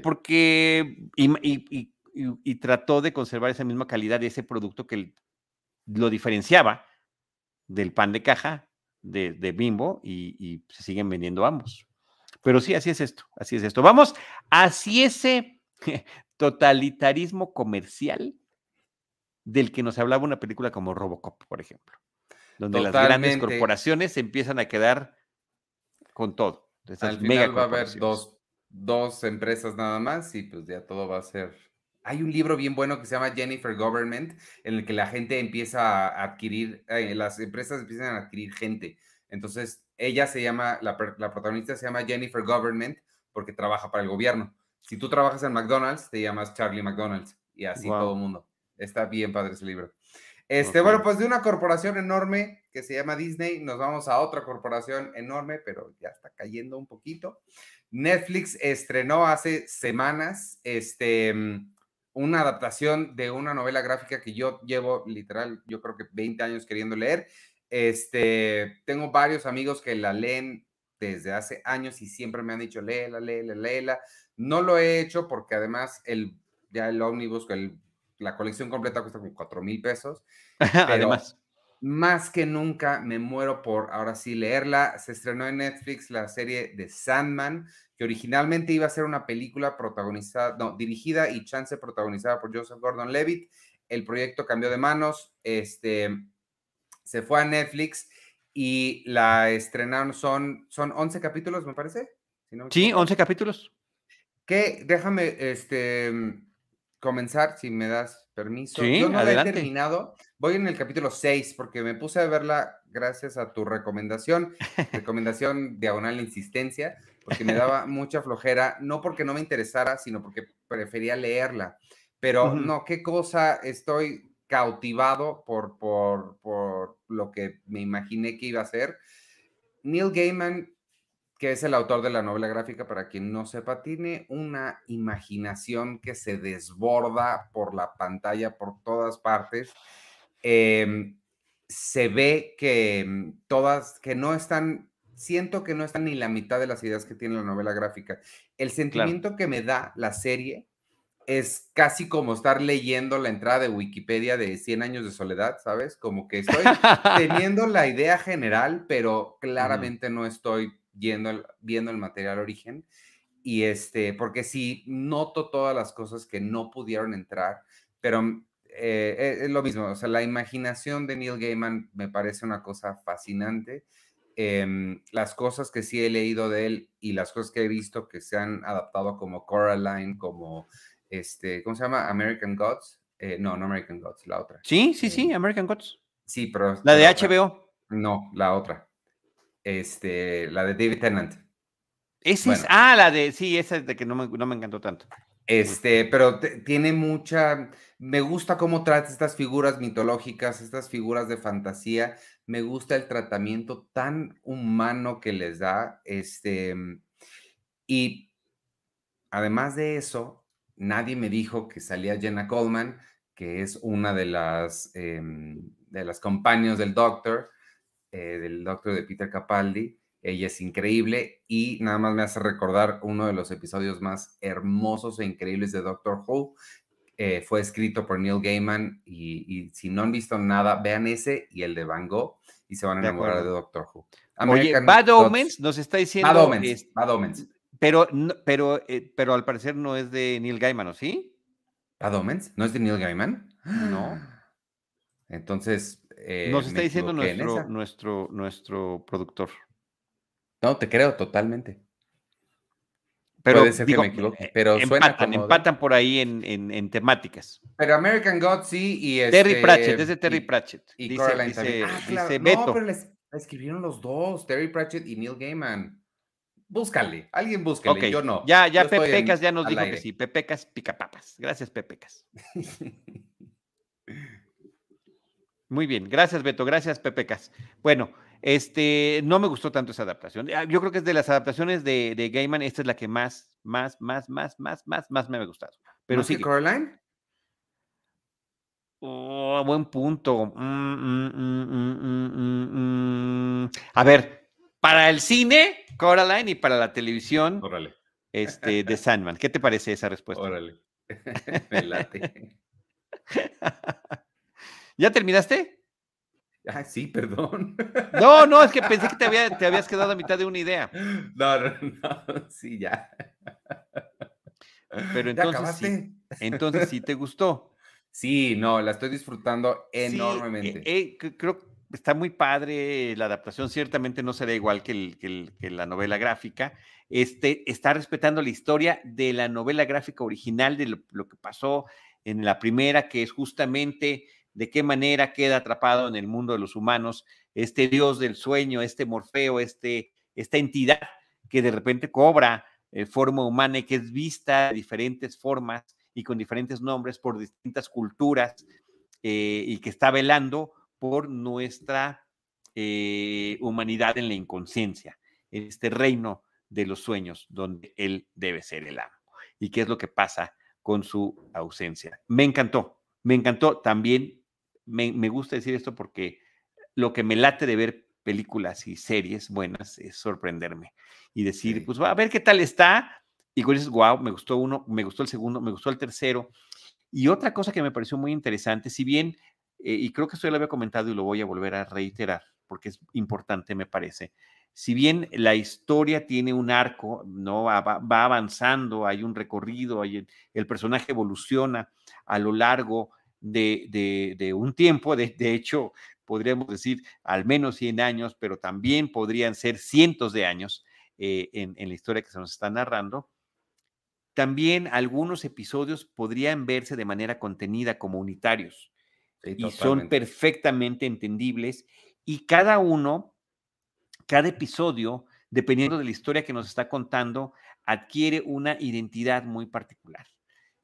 [SPEAKER 2] Porque, y, y, y, trató de conservar esa misma calidad de ese producto que, lo diferenciaba del pan de caja de, Bimbo y, se siguen vendiendo ambos. Pero sí, así es esto, así es esto. Vamos hacia ese (laughs) totalitarismo comercial del que nos hablaba una película como Robocop, por ejemplo, donde las grandes corporaciones empiezan a quedar con todo.
[SPEAKER 1] Al final va a haber dos, dos empresas nada más y pues ya todo va a ser hay un libro bien bueno que se llama Jennifer Government, en el que la gente empieza a adquirir, eh, las empresas empiezan a adquirir gente. Entonces, ella se llama, la, protagonista se llama Jennifer Government porque trabaja para el gobierno. Si tú trabajas en McDonald's, te llamas Charlie McDonald's y así todo el mundo. Está bien padre ese libro. Este, bueno, pues de una corporación enorme que se llama Disney, nos vamos a otra corporación enorme, pero ya está cayendo un poquito. Netflix estrenó hace semanas este una adaptación de una novela gráfica que yo llevo literal, yo creo que 20 años queriendo leer. Este, tengo varios amigos que la leen desde hace años y siempre me han dicho, léela, léela, léela. No lo he hecho porque además el, ya el ómnibus, el, la colección completa cuesta como 4 mil pesos. (laughs) además. Más que nunca me muero por ahora sí leerla. Se estrenó en Netflix la serie de Sandman que originalmente iba a ser una película protagonizada, no, dirigida y chance protagonizada por Joseph Gordon-Levitt. El proyecto cambió de manos, este, se fue a Netflix y la estrenaron, son, son 11 capítulos, me parece.
[SPEAKER 2] sí, 11 capítulos.
[SPEAKER 1] Que déjame este, comenzar, si me das permiso. Yo no la he terminado, voy en el capítulo 6 porque me puse a verla gracias a tu recomendación, (laughs) recomendación diagonal insistencia porque me daba mucha flojera, no porque no me interesara, sino porque prefería leerla. Pero no, qué cosa, estoy cautivado por, por, por lo que me imaginé que iba a ser. Neil Gaiman, que es el autor de la novela gráfica, para quien no sepa, tiene una imaginación que se desborda por la pantalla, por todas partes. Em, se ve que mm, todas, que no están siento que no está ni la mitad de las ideas que tiene la novela gráfica. El sentimiento que me da la serie es casi como estar leyendo la entrada de Wikipedia de 100 años de soledad, ¿sabes? Como que estoy teniendo (laughs) la idea general, pero claramente no estoy viendo el material origen. y este, porque sí, noto todas las cosas que no pudieron entrar, pero eh, es lo mismo, o sea, la imaginación de Neil Gaiman me parece una cosa fascinante. Em, las cosas que sí he leído de él y las cosas que he visto que se han adaptado como Coraline, como este, ¿cómo se llama? American Gods. Eh, no, no American Gods, la otra.
[SPEAKER 2] Sí, sí, sí, eh, American Gods.
[SPEAKER 1] Sí, pero.
[SPEAKER 2] La de HBO.
[SPEAKER 1] No, la otra. Este, la de David Tennant.
[SPEAKER 2] Esa es, ah, la de, sí, esa es de que no me, no me encantó tanto.
[SPEAKER 1] Este, pero tiene mucha, me gusta cómo trata estas figuras mitológicas, estas figuras de fantasía, me gusta el tratamiento tan humano que les da, este, y además de eso, nadie me dijo que salía Jenna Coleman, que es una de las, em, de las compañías del Doctor, eh, del Doctor de Peter Capaldi. Ella es increíble y nada más me hace recordar uno de los episodios más hermosos e increíbles de Doctor Who. Eh, fue escrito por Neil Gaiman y, si no han visto nada, vean ese y el de Van Gogh y se van a enamorar de, Doctor Who.
[SPEAKER 2] Oye, Bad Omens nos está diciendo...
[SPEAKER 1] Bad Omens, Bad Omens.
[SPEAKER 2] Pero, pero, eh, pero al parecer no es de Neil Gaiman, ¿o sí?
[SPEAKER 1] ¿Bad Omens? ¿No es de Neil Gaiman?
[SPEAKER 2] No. (gasps)
[SPEAKER 1] Entonces.
[SPEAKER 2] Eh, Nos está diciendo nuestro, nuestro, nuestro productor.
[SPEAKER 1] No, te creo totalmente.
[SPEAKER 2] Pero, Puede ser que me equivoque, pero empatan, empatan por ahí en, en, temáticas.
[SPEAKER 1] Pero American God sí y
[SPEAKER 2] Terry este, Pratchett, es de Terry Pratchett.
[SPEAKER 1] Y, dice, dice, ah, dice Beto. No, pero les escribieron los dos, Terry Pratchett y Neil Gaiman. Búscale, alguien búscale, yo no.
[SPEAKER 2] Ya, ya Pepecas ya nos dijo que sí, Pepecas picapapas. Gracias, Pepecas. (laughs) Muy bien, gracias Beto, gracias Pepecas. Bueno, este, no me gustó tanto esa adaptación. Ah, yo creo que es de las adaptaciones de, de Gaiman, esta es la que más, más, más, más, más, más, más me ha gustado. Pero sí.
[SPEAKER 1] Caroline?
[SPEAKER 2] Oh, buen punto. Mm, mm, mm, A ver, para el cine, Coraline, y para la televisión, este, de Sandman. ¿Qué te parece esa respuesta?
[SPEAKER 1] Órale. (laughs) (laughs) Me late.
[SPEAKER 2] ¿Ya terminaste?
[SPEAKER 1] Ah, sí, perdón.
[SPEAKER 2] No, no, es que pensé que te, había, te habías quedado a mitad de una idea.
[SPEAKER 1] No, no, no, sí, ya.
[SPEAKER 2] Pero entonces, sí, entonces sí te gustó.
[SPEAKER 1] Sí, no, la estoy disfrutando enormemente.
[SPEAKER 2] Eh, eh, creo que está muy padre la adaptación, ciertamente no será igual que, la novela gráfica. Este, está respetando la historia de la novela gráfica original, de lo, que pasó en la primera, que es justamente de qué manera queda atrapado en el mundo de los humanos este dios del sueño, este Morfeo, este, esta entidad que de repente cobra eh, forma humana y que es vista de diferentes formas y con diferentes nombres por distintas culturas eh, y que está velando por nuestra eh, humanidad en la inconsciencia, en este reino de los sueños donde él debe ser el amo. ¿Y qué es lo que pasa con su ausencia? Me encantó, me encantó también, me, gusta decir esto porque lo que me late de ver películas y series buenas es sorprenderme y decir, pues va a ver qué tal está. Y cuando dices, wow, me gustó uno, me gustó el segundo, me gustó el tercero. Y otra cosa que me pareció muy interesante, si bien eh, y creo que esto ya lo había comentado y lo voy a volver a reiterar porque es importante, me parece. Si bien la historia tiene un arco, no va, avanzando, hay un recorrido, hay el, personaje evoluciona a lo largo de, un tiempo, de, hecho, podríamos decir al menos 100 años, pero también podrían ser cientos de años eh, en, en la historia que se nos está narrando. También algunos episodios podrían verse de manera contenida como unitarios y son perfectamente entendibles y cada uno, cada episodio, dependiendo de la historia que nos está contando, adquiere una identidad muy particular.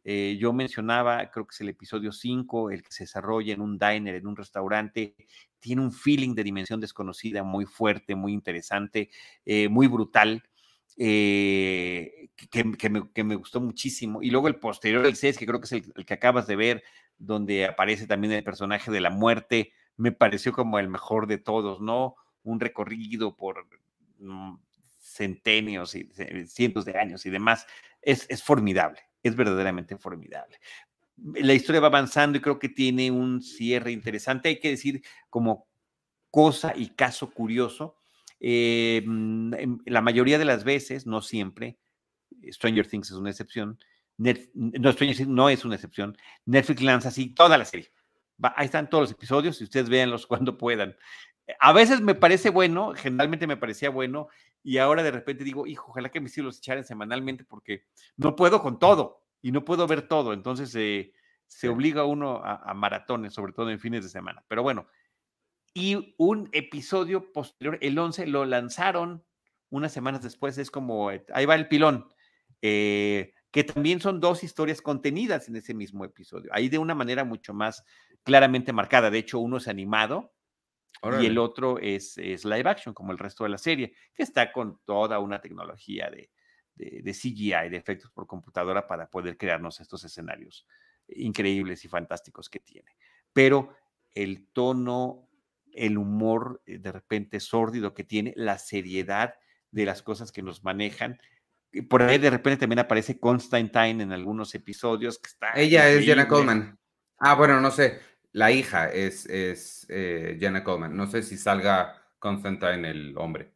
[SPEAKER 2] Eh, yo mencionaba, creo que es el episodio 5, el que se desarrolla en un diner, en un restaurante, tiene un feeling de dimensión desconocida muy fuerte, muy interesante, eh, muy brutal. Eh, que, me, gustó muchísimo. Y luego el posterior, el 6, que creo que es el, que acabas de ver, donde aparece también el personaje de la muerte, me pareció como el mejor de todos, ¿no? Un recorrido por mm, centenios y cientos de años y demás. Es, es formidable, es verdaderamente formidable. La historia va avanzando y creo que tiene un cierre interesante. Hay que decir como cosa y caso curioso, eh, mm, la mayoría de las veces, no siempre, Stranger Things es una excepción. no, Stranger Things no es una excepción. Netflix lanza así toda la serie. ahí están todos los episodios y ustedes véanlos (laughs) cuando puedan. A veces me parece bueno, generalmente me parecía bueno, y ahora de repente digo, hijo, ojalá que mis hijos los echaran semanalmente porque no puedo con todo y no puedo ver todo. Entonces eh, se obliga uno a, maratones, sobre todo en fines de semana. Pero bueno, y un episodio posterior, el 11, lo lanzaron unas semanas después, es como, eh, ahí va el pilón, eh, que también son dos historias contenidas en ese mismo episodio, ahí de una manera mucho más claramente marcada. De hecho, uno es animado y el otro es, es, live action, como el resto de la serie, que está con toda una tecnología de, de, de CGI, de efectos por computadora, para poder crearnos estos escenarios increíbles y fantásticos que tiene. Pero el tono, el humor eh, de repente sórdido que tiene, la seriedad de las cosas que nos manejan. Por ahí de repente también aparece Constantine en algunos episodios. Que está
[SPEAKER 1] Ella es Jenna Coleman. Ah, bueno, no sé. La hija es, es eh, Jenna Coleman. No sé si salga Constantine el hombre.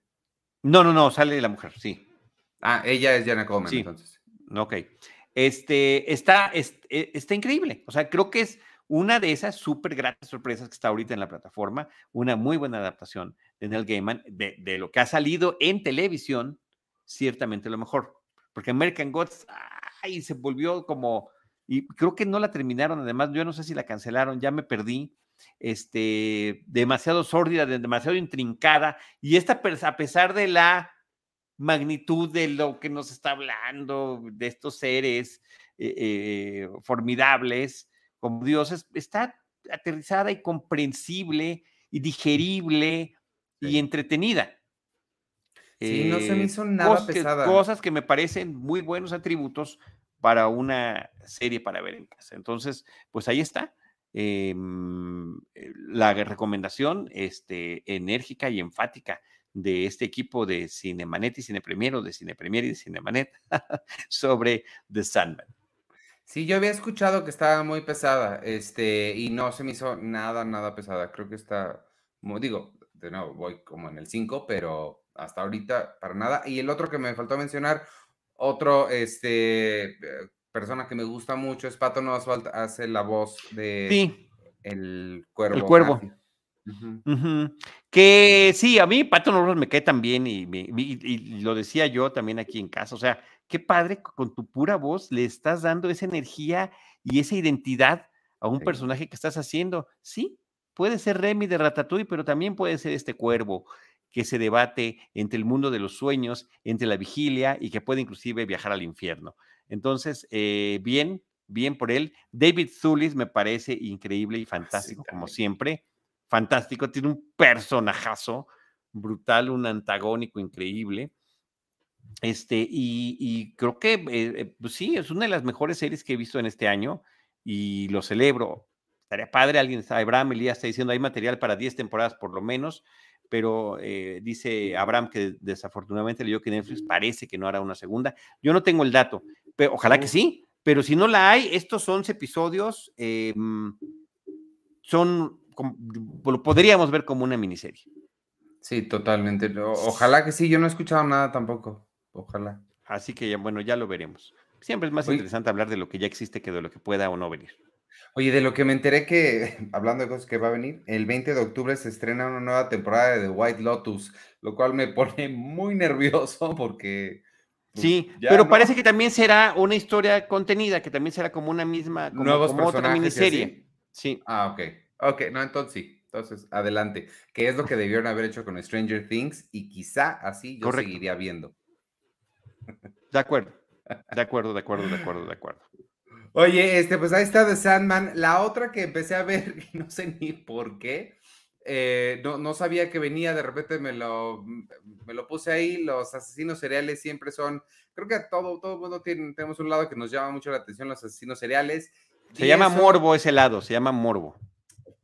[SPEAKER 2] No, no, no, sale la mujer, sí.
[SPEAKER 1] Ah, ella es Jenna Coleman,
[SPEAKER 2] sí.
[SPEAKER 1] entonces.
[SPEAKER 2] Ok. Este, está, e, está increíble. O sea, creo que es una de esas súper grandes sorpresas que está ahorita en la plataforma, una muy buena adaptación de Neil Gaiman, de, de, lo que ha salido en televisión, ciertamente lo mejor. Porque American Gods, ay, se volvió como, y creo que no la terminaron, además, yo no sé si la cancelaron, ya me perdí, este, demasiado sórdida, demasiado intrincada, y esta, a pesar de la magnitud de lo que nos está hablando, de estos seres eh, eh, formidables como dioses, está aterrizada y comprensible y digerible y entretenida.
[SPEAKER 1] Sí, no se me hizo nada
[SPEAKER 2] cosas
[SPEAKER 1] pesada.
[SPEAKER 2] Que, cosas que me parecen muy buenos atributos para una serie para ver en casa. Entonces, pues ahí está. Em, eh, la recomendación este, enérgica y enfática de este equipo de Cinemanet y Cinepremier o de Cinepremier y de Cinemanet (laughs) sobre The Sandman.
[SPEAKER 1] Sí, yo había escuchado que estaba muy pesada, este, y no se me hizo nada, nada pesada. Creo que está, como digo, de nuevo, voy como en el 5, pero hasta ahorita para nada. Y el otro que me faltó mencionar, otro, este, eh, persona que me gusta mucho es Patton Oswalt, hace la voz de
[SPEAKER 2] sí.
[SPEAKER 1] El Cuervo.
[SPEAKER 2] El Cuervo. Que sí, a mí Pato Norris me cae también y, y, lo decía yo también aquí en casa, o sea, qué padre con tu pura voz le estás dando esa energía y esa identidad a un personaje que estás haciendo. Sí, puede ser Remy de Ratatouille, pero también puede ser este cuervo que se debate entre el mundo de los sueños, entre la vigilia y que puede inclusive viajar al infierno. Entonces, eh, bien, bien por él. David Zulis me parece increíble y fantástico, como siempre fantástico, tiene un personajazo brutal, un antagónico increíble. Este, y, creo que eh, eh, pues sí, es una de las mejores series que he visto en este año y lo celebro. Estaría padre, alguien Abraham Elías está diciendo, hay material para 10 temporadas por lo menos, pero eh, dice Abraham que desafortunadamente leyó que Netflix parece que no hará una segunda. Yo no tengo el dato, pero ojalá que sí, pero si no la hay, estos 11 episodios em, son lo podríamos ver como una miniserie.
[SPEAKER 1] Sí, totalmente. Ojalá que sí, yo no he escuchado nada tampoco. Ojalá.
[SPEAKER 2] Así que ya, bueno, ya lo veremos. Siempre es más interesante hablar de lo que ya existe que de lo que pueda o no venir.
[SPEAKER 1] Oye, de lo que me enteré que, (laughs) hablando de cosas que va a venir, el 20 de octubre se estrena una nueva temporada de The White Lotus, lo cual me (laughs) pone muy nervioso porque...
[SPEAKER 2] Pues, sí, pero parece que también será una historia contenida, que también será como una misma, como,
[SPEAKER 1] Nuevos
[SPEAKER 2] como otra miniserie. Sí.
[SPEAKER 1] Ah, ok. Ok, no, entonces sí. Entonces, adelante. Que es lo que debieron haber hecho con Stranger Things y quizá así yo seguiría viendo.
[SPEAKER 2] De acuerdo. De acuerdo, de acuerdo, de acuerdo, de acuerdo.
[SPEAKER 1] Oye, este, pues ahí está The Sandman. La otra que empecé a ver, (laughs) no sé ni por qué, eh, no, no, sabía que venía, de repente me lo, me lo puse ahí. Los asesinos seriales siempre son, creo que a todo, todo mundo tiene, tenemos un lado que nos llama mucho la atención, los asesinos seriales.
[SPEAKER 2] Se llama morbo ese lado, se llama morbo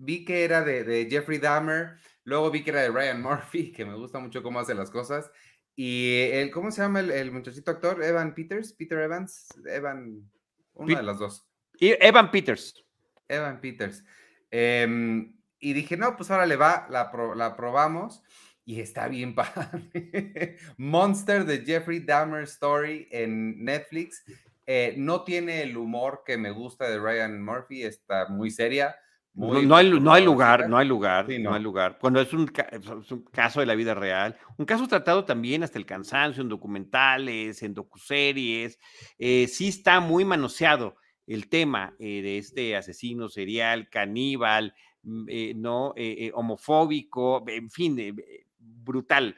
[SPEAKER 1] vi que era de, Jeffrey Dahmer, luego vi que era de Ryan Murphy, que me gusta mucho cómo hace las cosas. Y el, ¿cómo se llama el, muchachito actor? Evan Peters, Peter Evans, Evan, uno de las dos.
[SPEAKER 2] Y Evan Peters.
[SPEAKER 1] Evan Peters. Em, y dije, no, pues ahora le va, la, la probamos. y está bien (laughs) padre. Monster de Jeffrey Dahmer Story en Netflix. Eh, no tiene el humor que me gusta de Ryan Murphy, está muy seria.
[SPEAKER 2] No, hay, no, hay, lugar, no hay lugar, no. hay lugar. Cuando es un, caso de la vida real, un caso tratado también hasta el cansancio en documentales, en docuseries, eh, sí está muy manoseado el tema eh, de este asesino serial, caníbal, mm, no homofóbico, en fin, brutal.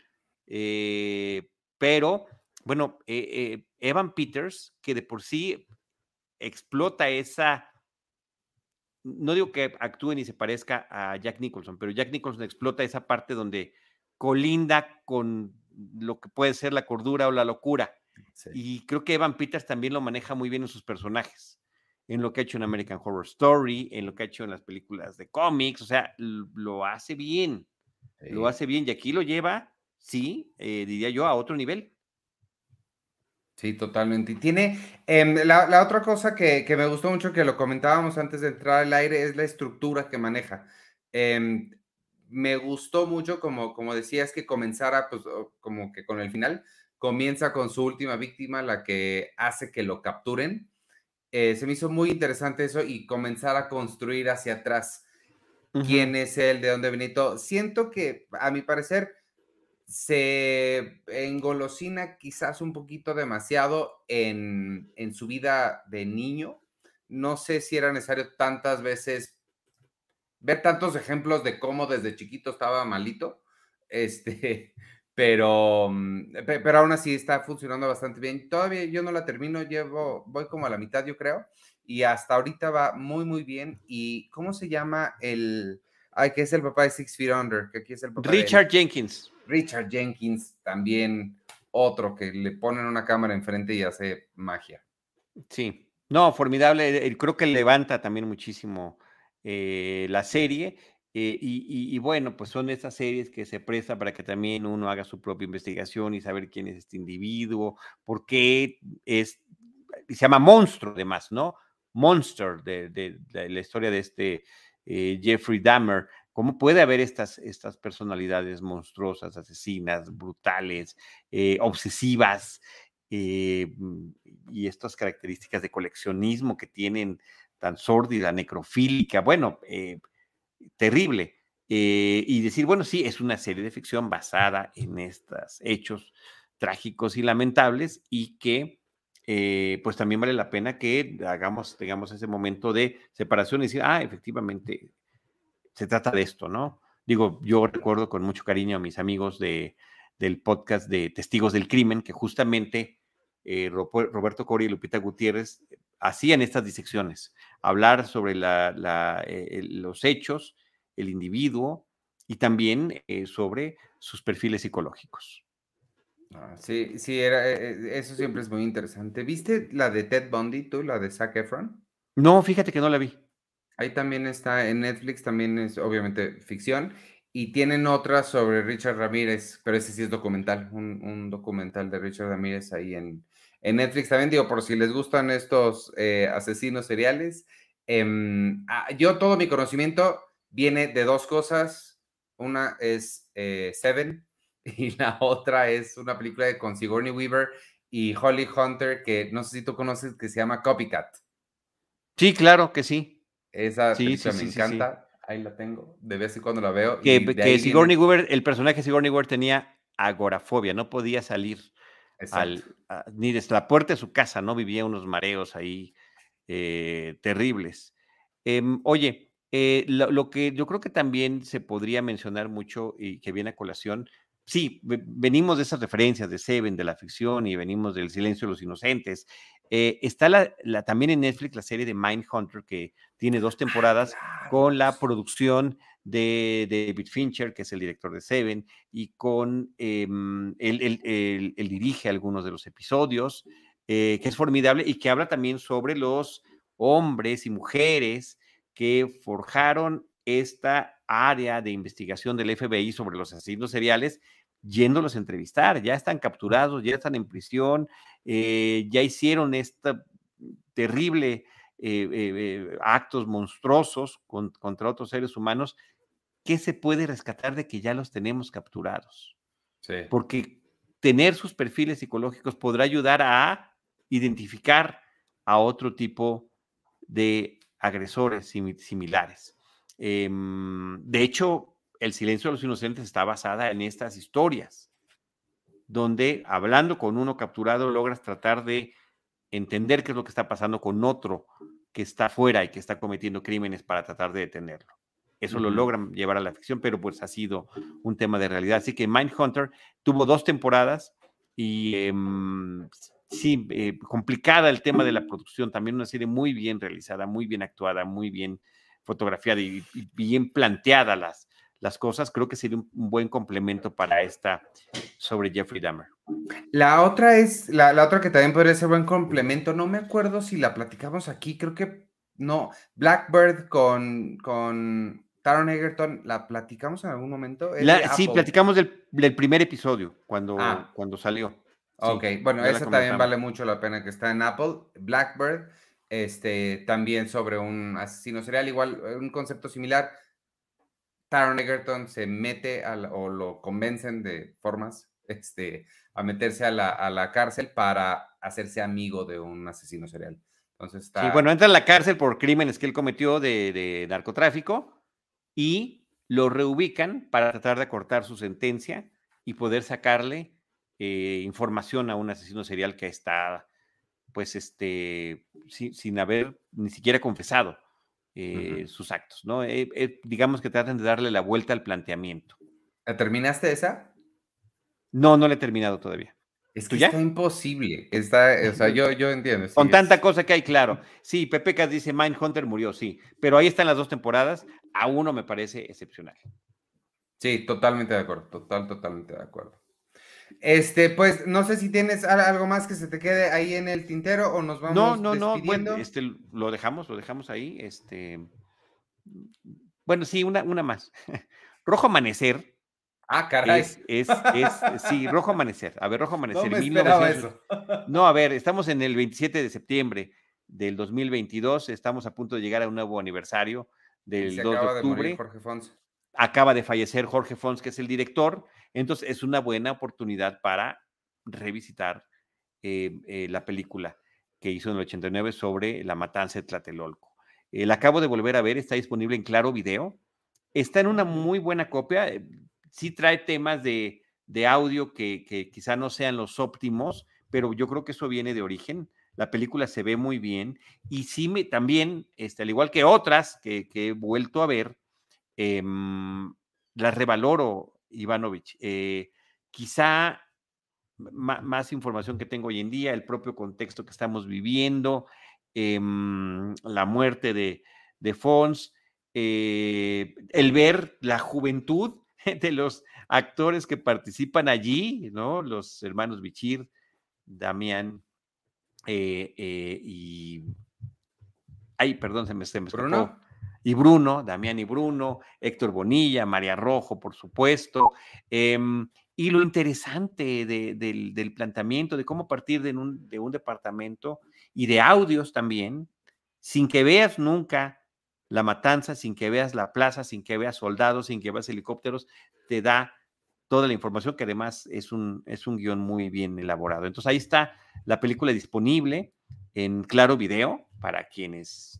[SPEAKER 2] pero bueno, Evan Peters, que de por sí explota esa, no digo que actúe ni se parezca a Jack Nicholson, pero Jack Nicholson explota esa parte donde colinda con lo que puede ser la cordura o la locura. Y creo que Evan Peters también lo maneja muy bien en sus personajes, en lo que ha hecho en American Horror Story, en lo que ha hecho en las películas de cómics, o sea, lo hace bien, lo hace bien y aquí lo lleva, sí, eh, diría yo, a otro nivel.
[SPEAKER 1] Sí, totalmente. Y tiene, em, la, otra cosa que, me gustó mucho, que lo comentábamos antes de entrar al aire, es la estructura que maneja. Em, me gustó mucho, como, como decías, que comenzara, pues, como que con el final, comienza con su última víctima, la que hace que lo capturen. Eh, se me hizo muy interesante eso y comenzar a construir hacia atrás quién es él, de dónde Benito. Siento que, a mi parecer, se engolosina quizás un poquito demasiado en, su vida de niño. No sé si era necesario tantas veces ver tantos ejemplos de cómo desde chiquito estaba malito, este, (laughs) pero, mm, pero aún así está funcionando bastante bien. Todavía yo no la termino, llevo, voy como a la mitad, yo creo, y hasta ahorita va muy, muy bien. ¿Y cómo se llama el, ay, que es el papá de Six Feet Under? Que aquí es el
[SPEAKER 2] Richard Jenkins.
[SPEAKER 1] Richard Jenkins, también otro que le ponen una cámara enfrente y hace magia.
[SPEAKER 2] Sí, no, formidable. Eh, creo que levanta también muchísimo eh, la serie. Eh, y, bueno, pues son esas series que se prestan para que también uno haga su propia investigación y saber quién es este individuo, por qué es, se llama monstruo además, ¿no? Monster de, la historia de este Jeffrey Dahmer. ¿Cómo puede haber estas, estas personalidades monstruosas, asesinas, brutales, eh, obsesivas eh, mm, y estas características de coleccionismo que tienen tan sórdida, necrofílica? Bueno, eh, terrible. y decir, bueno, sí, es una serie de ficción basada en estos hechos trágicos y lamentables y que pues también vale la pena que hagamos, tengamos ese momento de separación y decir, ah, efectivamente, se trata de esto, ¿no? Digo, yo recuerdo con mucho cariño a mis amigos de, del podcast de Testigos del Crimen, que justamente eh, Roberto Cori y Lupita Gutiérrez hacían estas disecciones, hablar sobre la, eh, los hechos, el individuo y también eh, sobre sus perfiles psicológicos.
[SPEAKER 1] Ah, sí, sí, era, eso siempre es muy interesante. ¿Viste la de Ted Bundy, tú, la de Zac Efron?
[SPEAKER 2] No, fíjate que no la vi.
[SPEAKER 1] Ahí también está en Netflix, también es obviamente ficción. Y tienen otra sobre Richard Ramírez, pero ese sí es documental, un, documental de Richard Ramírez ahí en, en, Netflix. También digo, por si les gustan estos eh, asesinos seriales, em, ah, yo todo mi conocimiento viene de dos cosas. Una es eh, Seven (laughs) y la otra es una película con Sigourney Weaver y Holly Hunter que no sé si tú conoces, que se llama Copycat.
[SPEAKER 2] Sí, claro que sí.
[SPEAKER 1] Esa sí, me encanta. Ahí la tengo. De vez en cuando la veo.
[SPEAKER 2] Que, Sigourney Weaver, el personaje de Sigourney Weaver tenía agorafobia, no podía salir al, ni desde la puerta de su casa, ¿no? Vivía unos mareos ahí eh, terribles. Em, oye, eh, lo, que yo creo que también se podría mencionar mucho y que viene a colación, sí, venimos de esas referencias de Seven, de la ficción y venimos del silencio de los inocentes, eh, está la, también en Netflix la serie de Mindhunter, que tiene dos temporadas con la producción de, David Fincher, que es el director de Seven, y con em, él, dirige algunos de los episodios, eh, que es formidable y que habla también sobre los hombres y mujeres que forjaron esta área de investigación del FBI sobre los asesinos seriales yéndolos a entrevistar, ya están capturados, ya están en prisión, eh, ya hicieron esta terrible eh, eh, actos monstruosos contra otros seres humanos qué se puede rescatar de que ya los tenemos capturados.
[SPEAKER 1] Sí.
[SPEAKER 2] Porque tener sus perfiles psicológicos podrá ayudar a identificar a otro tipo de agresores similares. Em, de hecho, El silencio de los inocentes está basada en estas historias, donde hablando con uno capturado logras tratar de entender qué es lo que está pasando con otro que está fuera y que está cometiendo crímenes para tratar de detenerlo. Eso lo logran llevar a la ficción, pero pues ha sido un tema de realidad. Así que Mindhunter tuvo dos temporadas y em, sí, eh, complicada el tema de la producción, también una serie muy bien realizada, muy bien actuada, muy bien fotografiada y, bien planteada las, las cosas, creo que sería un, buen complemento para esta sobre Jeffrey Dahmer.
[SPEAKER 1] La otra es, la, la, otra que también podría ser buen complemento, no me acuerdo si la platicamos aquí, creo que no, Blackbird con, con Taron Egerton, ¿la platicamos en algún momento?
[SPEAKER 2] sí, platicamos del, del, primer episodio, cuando, ah. cuando salió.
[SPEAKER 1] Ok, bueno, esa también vale mucho la pena que está en Apple. Blackbird, este, también sobre un asesino serial, igual, un concepto similar. Taron Egerton se mete o lo convencen de formas este, a meterse a la, a la, cárcel para hacerse amigo de un asesino serial. Entonces está...
[SPEAKER 2] Sí, bueno, entra en la cárcel por crímenes que él cometió de, de narcotráfico y lo reubican para tratar de acortar su sentencia y poder sacarle eh, información a un asesino serial que está, pues, este, sin, haber ni siquiera confesado eh, sus actos, ¿no? Eh, digamos que tratan de darle la vuelta al planteamiento.
[SPEAKER 1] ¿Terminaste esa?
[SPEAKER 2] No, no la he terminado todavía.
[SPEAKER 1] Es que está imposible. Está, o sea, yo, yo entiendo.
[SPEAKER 2] Con tanta cosa que hay, claro. Sí, Pepe Cas dice Mindhunter murió, sí. Pero ahí están las dos temporadas. A uno me parece excepcional.
[SPEAKER 1] Sí, totalmente de acuerdo. Total, totalmente de acuerdo. Este, pues, no sé si tienes algo más que se te quede ahí en el tintero o nos vamos
[SPEAKER 2] No, no, no, bueno, este, lo dejamos, lo dejamos ahí, este, bueno, sí, una, una más. (laughs) Rojo Amanecer.
[SPEAKER 1] Ah, caray.
[SPEAKER 2] Es, es, es, sí, Rojo Amanecer. A ver, Rojo Amanecer. (laughs)
[SPEAKER 1] No me eso. (laughs)
[SPEAKER 2] No, a ver, estamos en el 27 de septiembre del 2022, estamos a punto de llegar a un nuevo aniversario del 2 de octubre.
[SPEAKER 1] Jorge Fons.
[SPEAKER 2] Acaba de fallecer Jorge Fons, que es el director, entonces es una buena oportunidad para revisitar eh, eh, la película que hizo en el 89 sobre la matanza de Tlatelolco. Eh, la acabo de volver a ver, está disponible en Claro Video. Está en una muy buena copia. Sí trae temas de, audio que, quizá no sean los óptimos, pero yo creo que eso viene de origen. La película se ve muy bien y sí me también, este, al igual que otras que, he vuelto a ver, em, las revaloro Ivanovich. Eh, quizá más información que tengo hoy en día, el propio contexto que estamos viviendo, em, la muerte de, de Fons, eh, el ver la juventud (laughs) de los actores que participan allí, ¿no? Los hermanos Bichir, Damián eh, y... Ay, perdón, se me, se me escapó y Bruno, Damián y Bruno, Héctor Bonilla, María Rojo, por supuesto. Em, y lo interesante del, planteamiento, de cómo partir de un, de un departamento y de audios también, sin que veas nunca la matanza, sin que veas la plaza, sin que veas soldados, sin que veas helicópteros, te da toda la información que además es un, es un guion muy bien elaborado. Entonces ahí está la película disponible en Claro Video para quienes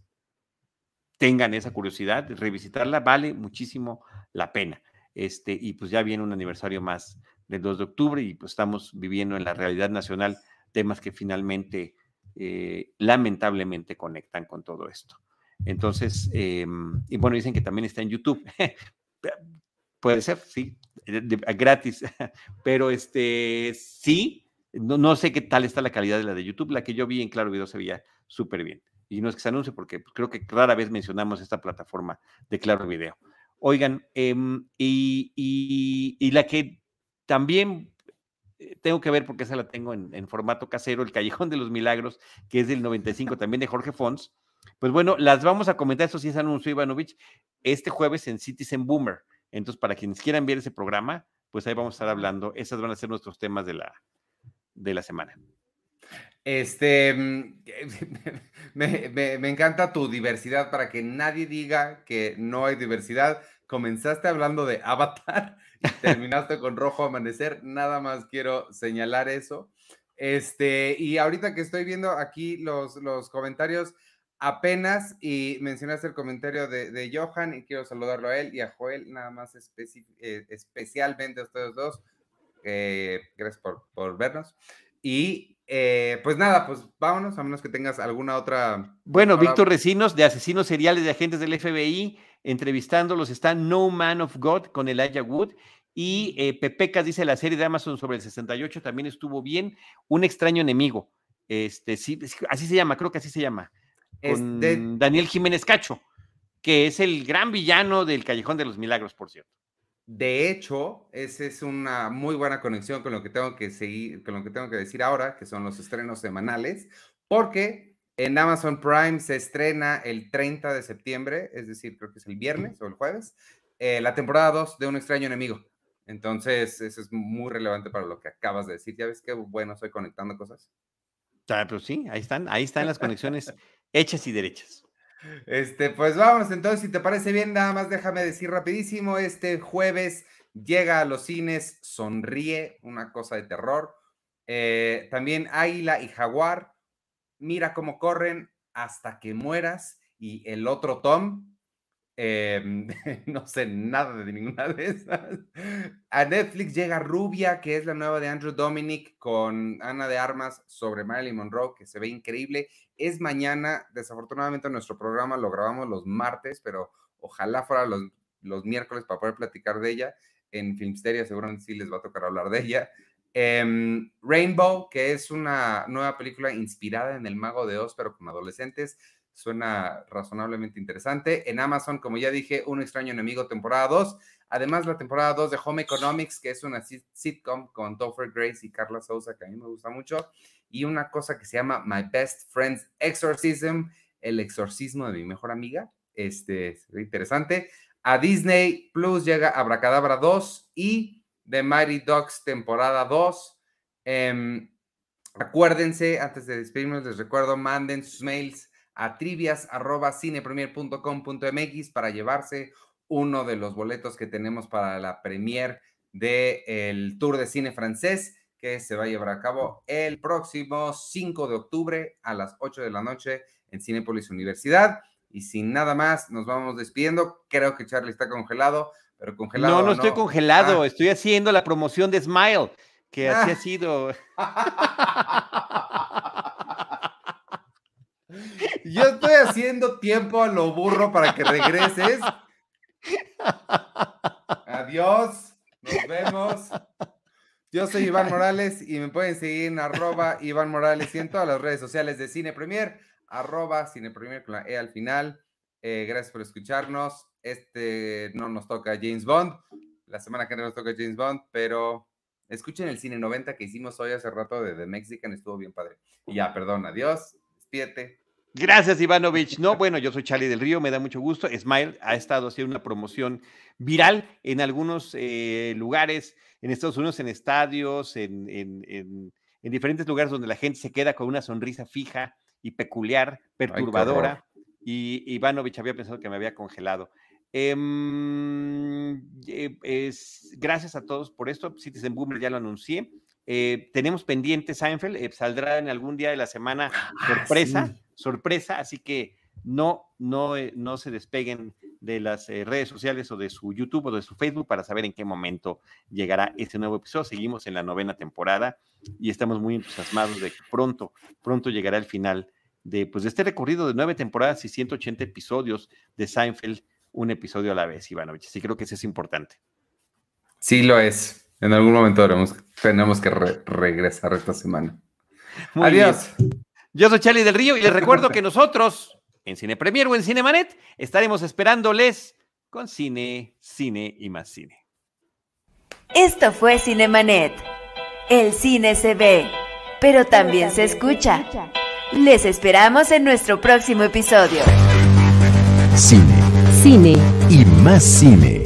[SPEAKER 2] tengan esa curiosidad, revisitarla, vale muchísimo la pena. Este, y pues ya viene un aniversario más del 2 de octubre y pues estamos viviendo en la realidad nacional temas que finalmente, eh, lamentablemente, conectan con todo esto. Entonces, em, y bueno, dicen que también está en YouTube. (laughs) Puede ser, sí, gratis, (laughs) pero este, sí, no, no, sé qué tal está la calidad de la de YouTube, la que yo vi en Claro Video se veía súper bien y no es que se anuncie porque pues, creo que rara vez mencionamos esta plataforma de Claro Video. Oigan, em, y, la que también eh, tengo que ver porque esa la tengo en, formato casero, El Callejón de los Milagros, que es del 95 también de Jorge Fons. Pues bueno, las vamos a comentar, eso sí es anuncio Ivanovich, este jueves en Citizen Boomer. Entonces, para quienes quieran ver ese programa, pues ahí vamos a estar hablando. Esos van a ser nuestros temas de la, de la semana.
[SPEAKER 1] Este, mm, (laughs) me, encanta tu diversidad para que nadie diga que no hay diversidad. comenzaste hablando de Avatar (laughs) y terminaste con Rojo Amanecer. Nada más quiero señalar eso. Este, y ahorita que estoy viendo aquí los, los comentarios, apenas y mencionaste el comentario de, Johan y quiero saludarlo a él y a Joel, nada más eh, especialmente a ustedes dos. Eh, gracias por, por, vernos. Y eh, pues nada, pues vámonos, a menos que tengas alguna otra.
[SPEAKER 2] Bueno, Víctor Recinos, de asesinos seriales de agentes del FBI, entrevistándolos está No Man of God con Elijah Wood. Y eh, Pepecas dice la serie de Amazon sobre el 68 también estuvo bien. Un extraño enemigo. Este, sí, así se llama, creo que así se llama. Con Daniel Jiménez Cacho, que es el gran villano del Callejón de los Milagros, por cierto.
[SPEAKER 1] De hecho, esa es una muy buena conexión con lo que tengo que seguir, con lo que tengo que decir ahora, que son los estrenos semanales, porque en Amazon Prime se estrena el 30 de septiembre, es decir, creo que es el viernes o el jueves, eh, la temporada 2 de Un extraño enemigo. Entonces, eso es muy relevante para lo que acabas de decir. Ya ves qué bueno soy conectando cosas.
[SPEAKER 2] Ah, pues sí, ahí están, ahí están las conexiones hechas y derechas.
[SPEAKER 1] Este, pues vamos, entonces, si te parece bien, nada más déjame decir rapidísimo, este jueves llega a los cines Sonríe, una cosa de terror. Eh, también Águila y Jaguar, Mira cómo corren hasta que mueras. Y el otro Tom, Em, (laughs) no sé nada de ninguna de esas. A Netflix llega Rubia, que es la nueva de Andrew Dominic con Ana de Armas sobre Marilyn Monroe, que se ve increíble. Es mañana, desafortunadamente nuestro programa lo grabamos los martes, pero ojalá fuera los, los miércoles para poder platicar de ella. En Filmsteria seguramente sí les va a tocar hablar de ella. Em, Rainbow, que es una nueva película inspirada en El Mago de Oz, pero con adolescentes Suena razonablemente interesante. En Amazon, como ya dije, Un extraño enemigo, temporada 2. Además, la temporada 2 de Home Economics, que es una sitcom con Topher Grace y Carla Souza, que a mí me gusta mucho. Y una cosa que se llama My Best Friend's Exorcism, el exorcismo de mi mejor amiga. Este es interesante. A Disney Plus llega Abracadabra 2 y The Mighty Ducks temporada 2. Em, acuérdense, antes de despedirnos, les recuerdo, manden sus mails a trivias.cinepremier.com.mx para llevarse uno de los boletos que tenemos para la premier del Tour de Cine Francés que se va a llevar a cabo el próximo 5 de octubre a las 8 de la noche en Cinepolis Universidad. Y sin nada más, nos vamos despidiendo. Creo que Charlie está congelado, pero congelado.
[SPEAKER 2] No, no, estoy congelado, ah. estoy haciendo la promoción de Smile, que así ha (laughs) sido. (laughs)
[SPEAKER 1] Yo estoy haciendo tiempo a lo burro para que regreses. Adiós, nos vemos. Yo soy Iván Morales y me pueden seguir en arroba Iván Morales y en todas las redes sociales de Cine Premier, arroba Cine Premier con la E al final. Eh, gracias por escucharnos. Este no nos toca James Bond. La semana que viene nos toca James Bond, pero escuchen el Cine 90 que hicimos hoy hace rato de The Mexican, estuvo bien padre. Ya, perdón, adiós, despídete.
[SPEAKER 2] Gracias, Ivanovich. No, bueno, yo soy Charlie del Río, me da mucho gusto. Smile ha estado haciendo una promoción viral en algunos eh, lugares, en Estados Unidos, en estadios, en, diferentes lugares donde la gente se queda con una sonrisa fija y peculiar, perturbadora. y Ivanovich había pensado que me había congelado. Eh, es, gracias a todos por esto. Citizen Boomer ya lo anuncié. Eh, tenemos pendiente Seinfeld, eh, saldrá en algún día de la semana ah, sorpresa, sorpresa, así que no, no, eh, no se despeguen de las redes sociales o de su YouTube o de su Facebook para saber en qué momento llegará ese nuevo episodio. Seguimos en la novena temporada y estamos muy entusiasmados de que pronto, pronto llegará el final de, pues, de este recorrido de nueve temporadas y 180 episodios de Seinfeld, un episodio a la vez, Ivanovich. Sí, creo que eso es importante.
[SPEAKER 1] Sí, lo es. En algún momento tenemos que regresar esta semana. Adiós.
[SPEAKER 2] Yo soy Charlie del Río y les recuerdo que nosotros, en Cine Premier o en Cinemanet, estaremos esperándoles con cine, cine y más cine.
[SPEAKER 3] Esto fue Cinemanet. El cine se ve, pero también se escucha. Les esperamos en nuestro próximo episodio.
[SPEAKER 4] Cine. Cine. Y más cine.